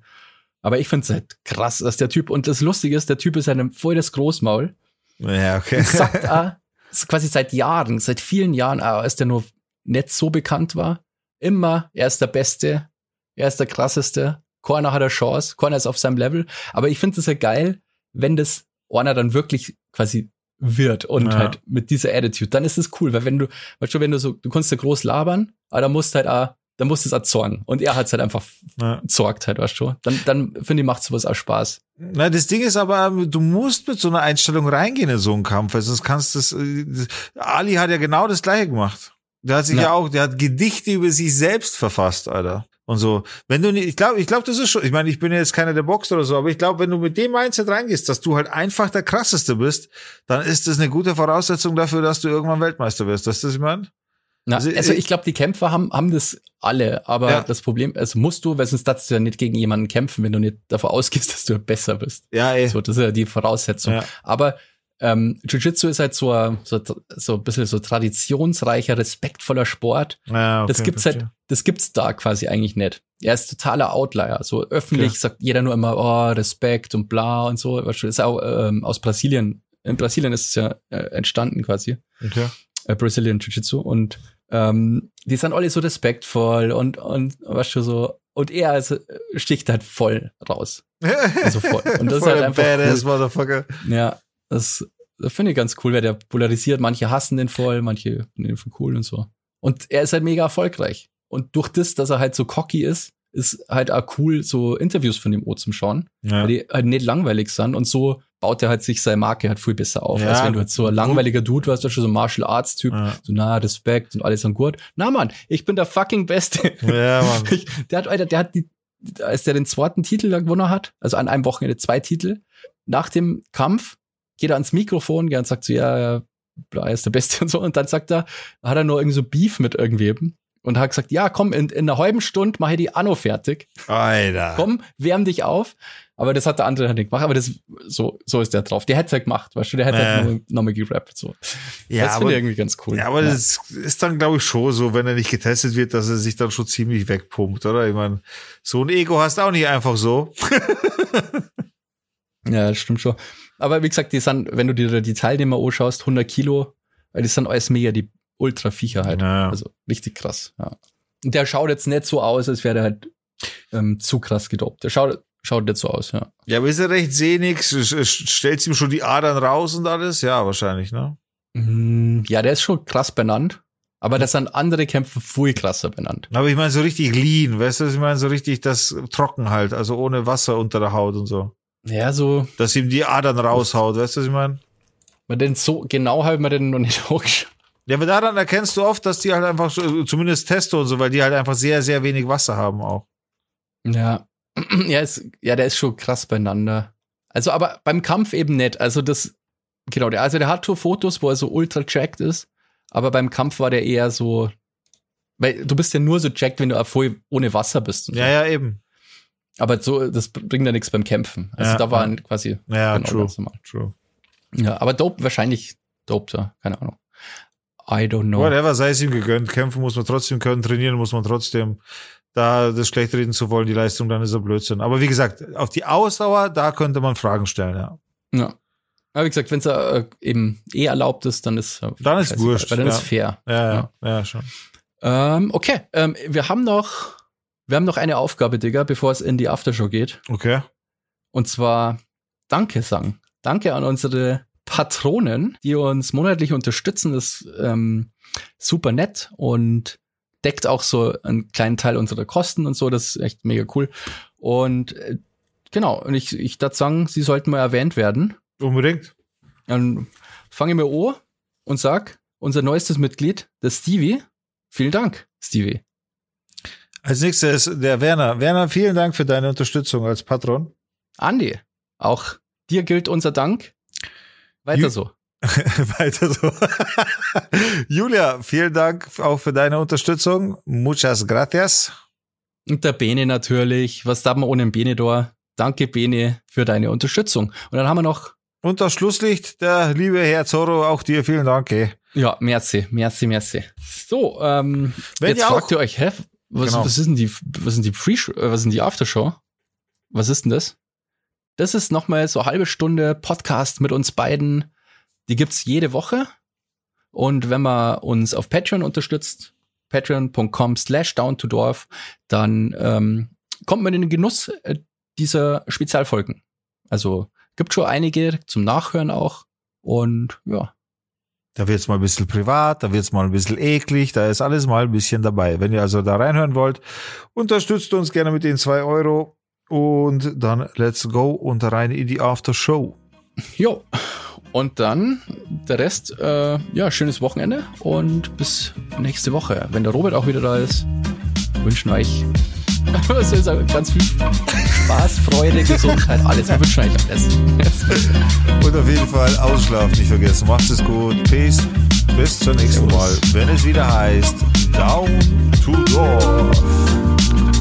Aber ich finde es halt krass, dass der Typ, und das Lustige ist, der Typ ist halt ein voll das Großmaul. Ja, okay. Sagt *laughs* auch, ist quasi seit Jahren, seit vielen Jahren, auch, als der nur nicht so bekannt war, immer, er ist der Beste, er ist der krasseste, keiner hat eine Chance, keiner ist auf seinem Level. Aber ich finde es ja geil, wenn das einer dann wirklich quasi wird und Ja. halt mit dieser Attitude, dann ist es cool, weil wenn du, weißt du, wenn du so, du kannst ja groß labern, aber da musst halt auch, da musst du es auch zorgen. Und er hat's halt einfach Ja. zorgt halt, weißt du. Dann, dann finde ich, macht sowas auch Spaß. Na, das Ding ist aber, du musst mit so einer Einstellung reingehen in so einen Kampf, weil sonst kannst du das, äh, Ali hat ja genau das gleiche gemacht. Der hat sich ja. Ja. auch, der hat Gedichte über sich selbst verfasst, Alter. Und so, wenn du nicht, ich glaube, ich glaube, das ist schon, ich meine, ich bin ja jetzt keiner, der boxt oder so, aber ich glaube, wenn du mit dem Mindset reingehst, dass du halt einfach der krasseste bist, dann ist das eine gute Voraussetzung dafür, dass du irgendwann Weltmeister wirst. Weißt du, was ich meine? Na, Also, also, äh, ich glaube, die Kämpfer haben, haben das alle, aber Ja. das Problem, also musst du, weil sonst darfst du ja nicht gegen jemanden kämpfen, wenn du nicht davon ausgehst, *laughs* dass du besser bist. Ja, ey. So, das ist ja die Voraussetzung. Ja. Aber ähm, Jiu-Jitsu ist halt so, ein- so, so ein bisschen so traditionsreicher, respektvoller Sport. Ja, okay, das gibt's verstehe. halt, das gibt's da quasi eigentlich nicht. Er ist totaler Outlier. So öffentlich Okay. sagt jeder nur immer, oh, Respekt und bla und so. Das ist auch ähm, aus Brasilien. In Brasilien ist es ja äh, entstanden quasi Okay. äh, Brazilian Jiu-Jitsu und ähm, die sind alle so respektvoll und und weißt du so und er also, sticht halt voll raus. Also voll. *laughs* Und das ist Voll halt der einfach Badass cool. Motherfucker. Ja, das, das finde ich ganz cool, weil der polarisiert. Manche hassen den voll, manche finden den voll cool und so. Und er ist halt mega erfolgreich. Und durch das, dass er halt so cocky ist, ist halt auch cool, so Interviews von dem O zum Schauen, Ja. weil die halt nicht langweilig sind und so baut er halt sich seine Marke halt viel besser auf, Ja. als wenn du jetzt so ein langweiliger Dude warst, du schon so ein Martial Arts Typ, Ja. so na, Respekt und alles an gut. Na Mann, ich bin der fucking Beste. Ja, *laughs* Mann. Ich, der hat, Alter, der hat die, als der den zweiten Titel da gewonnen hat, also an einem Wochenende zwei Titel, nach dem Kampf geht er ans Mikrofon und sagt so, ja, er ist der Beste *laughs* und so. Und dann sagt er, hat er nur irgendwie so Beef mit irgendwem und hat gesagt, ja, komm, in, in einer halben Stunde mache ich die Anno fertig. Alter. *laughs* Komm, wärm dich auf. Aber das hat der andere halt nicht gemacht. Aber das, so, so ist der drauf. Der hätte halt gemacht, weißt du, der hätte Äh. halt nochmal noch mal gerappt. So. Ja, das finde ich irgendwie ganz cool. ja, aber das ist dann, glaube ich, schon so, wenn er nicht getestet wird, dass er sich dann schon ziemlich wegpumpt, oder? Ich meine, so ein Ego hast du auch nicht einfach so. *laughs* Ja, das stimmt schon. Aber wie gesagt, die sind, wenn du dir die Teilnehmer anschaust, 100 Kilo, weil die sind alles mega die Ultra-Viecher halt. Ja. Also richtig krass, ja. Und der schaut jetzt nicht so aus, als wäre der halt ähm, zu krass gedopt. Der schaut, schaut nicht so aus, ja. Ja, aber ist er recht sehnig? Stellst ihm schon die Adern raus und alles? Ja, wahrscheinlich, ne? Mm, Ja, der ist schon krass benannt. Aber das sind andere Kämpfer viel krasser benannt. Aber ich meine so richtig lean, weißt du, was ich meine? So richtig das trocken halt, also ohne Wasser unter der Haut und so. Ja, so, Dass ihm die Adern raushaut, weißt du, was ich meine? man den so genau haben wir den noch nicht *laughs* hochgeschaut. Ja, aber daran erkennst du oft, dass die halt einfach, so, zumindest Testo und so, weil die halt einfach sehr, sehr wenig Wasser haben auch. Ja. *clears throat* ja, ist, ja, der ist schon krass beieinander. Also, aber beim Kampf eben nicht. Also, das, genau, der, also der hat schon Fotos, wo er so ultra jacked ist, aber beim Kampf war der eher so, weil du bist ja nur so jacked, wenn du voll ohne Wasser bist. Ja, ja, eben. Aber so, das bringt ja nichts beim Kämpfen. Also Ja, da war ja. quasi. Ja, genau true. True. Ja, aber dope, wahrscheinlich dope da. Keine Ahnung. I don't know. Whatever, sei es ihm gegönnt. Kämpfen muss man trotzdem können, trainieren muss man trotzdem. Da das schlecht reden zu wollen, die Leistung, dann ist er Blödsinn. Aber wie gesagt, auf die Ausdauer, da könnte man Fragen stellen, ja. Ja. Aber wie gesagt, wenn es äh, eben eh erlaubt ist, dann ist äh, Dann ist wurscht, dann ja. ist fair. Ja, ja, ja, schon. Ähm, okay, ähm, wir haben noch, wir haben noch eine Aufgabe, Digga, bevor es in die Aftershow geht. Okay. Und zwar Danke sagen. Danke an unsere Patronen, die uns monatlich unterstützen. Das ist ähm, super nett und deckt auch so einen kleinen Teil unserer Kosten und so. Das ist echt mega cool. Und äh, genau, und ich, ich darf sagen, sie sollten mal erwähnt werden. Unbedingt. Dann fange ich mir an und sag, unser neuestes Mitglied, der Stevie. Vielen Dank, Stevie. Als nächstes der Werner. Werner, vielen Dank für deine Unterstützung als Patron. Andi, auch dir gilt unser Dank. Weiter so. *laughs* Weiter so. Julia, vielen Dank auch für deine Unterstützung. Muchas gracias. Und der Bene natürlich. Was darf man ohne den Bene da? Danke, Bene, für deine Unterstützung. Und dann haben wir noch, Und das Schlusslicht, der liebe Herr Zorro, auch dir vielen Dank. Ey. ja, merci, merci, merci. So, ähm, Wenn jetzt ihr fragt ihr euch, hä, was, Genau. was ist denn die, was sind die Pre, äh, was sind die Aftershow? Was ist denn das? Das ist nochmal so eine halbe Stunde Podcast mit uns beiden. Die gibt's jede Woche. Und wenn man uns auf Patreon unterstützt, patreon.com slash down to dorf, dann ähm, kommt man in den Genuss äh, dieser Spezialfolgen. Also gibt schon einige zum Nachhören auch. Und ja, Da wird's mal ein bisschen privat, da wird's mal ein bisschen eklig, da ist alles mal ein bisschen dabei. Wenn ihr also da reinhören wollt, unterstützt uns gerne mit den zwei Euro und dann let's go und rein in die After Show. Jo. Und dann der Rest, äh, ja, schönes Wochenende und bis nächste Woche. Wenn der Robert auch wieder da ist, wünschen euch *laughs* was soll ich sagen, ganz viel Spaß, Freude, Gesundheit, alles. Wir wünschen euch alles. *laughs* Und auf jeden Fall ausschlafen nicht vergessen. Macht es gut. Peace. Bis zum nächsten Mal, wenn es wieder heißt Down to Dorf.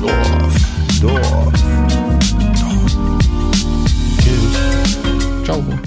Dorf. Dorf. Ciao.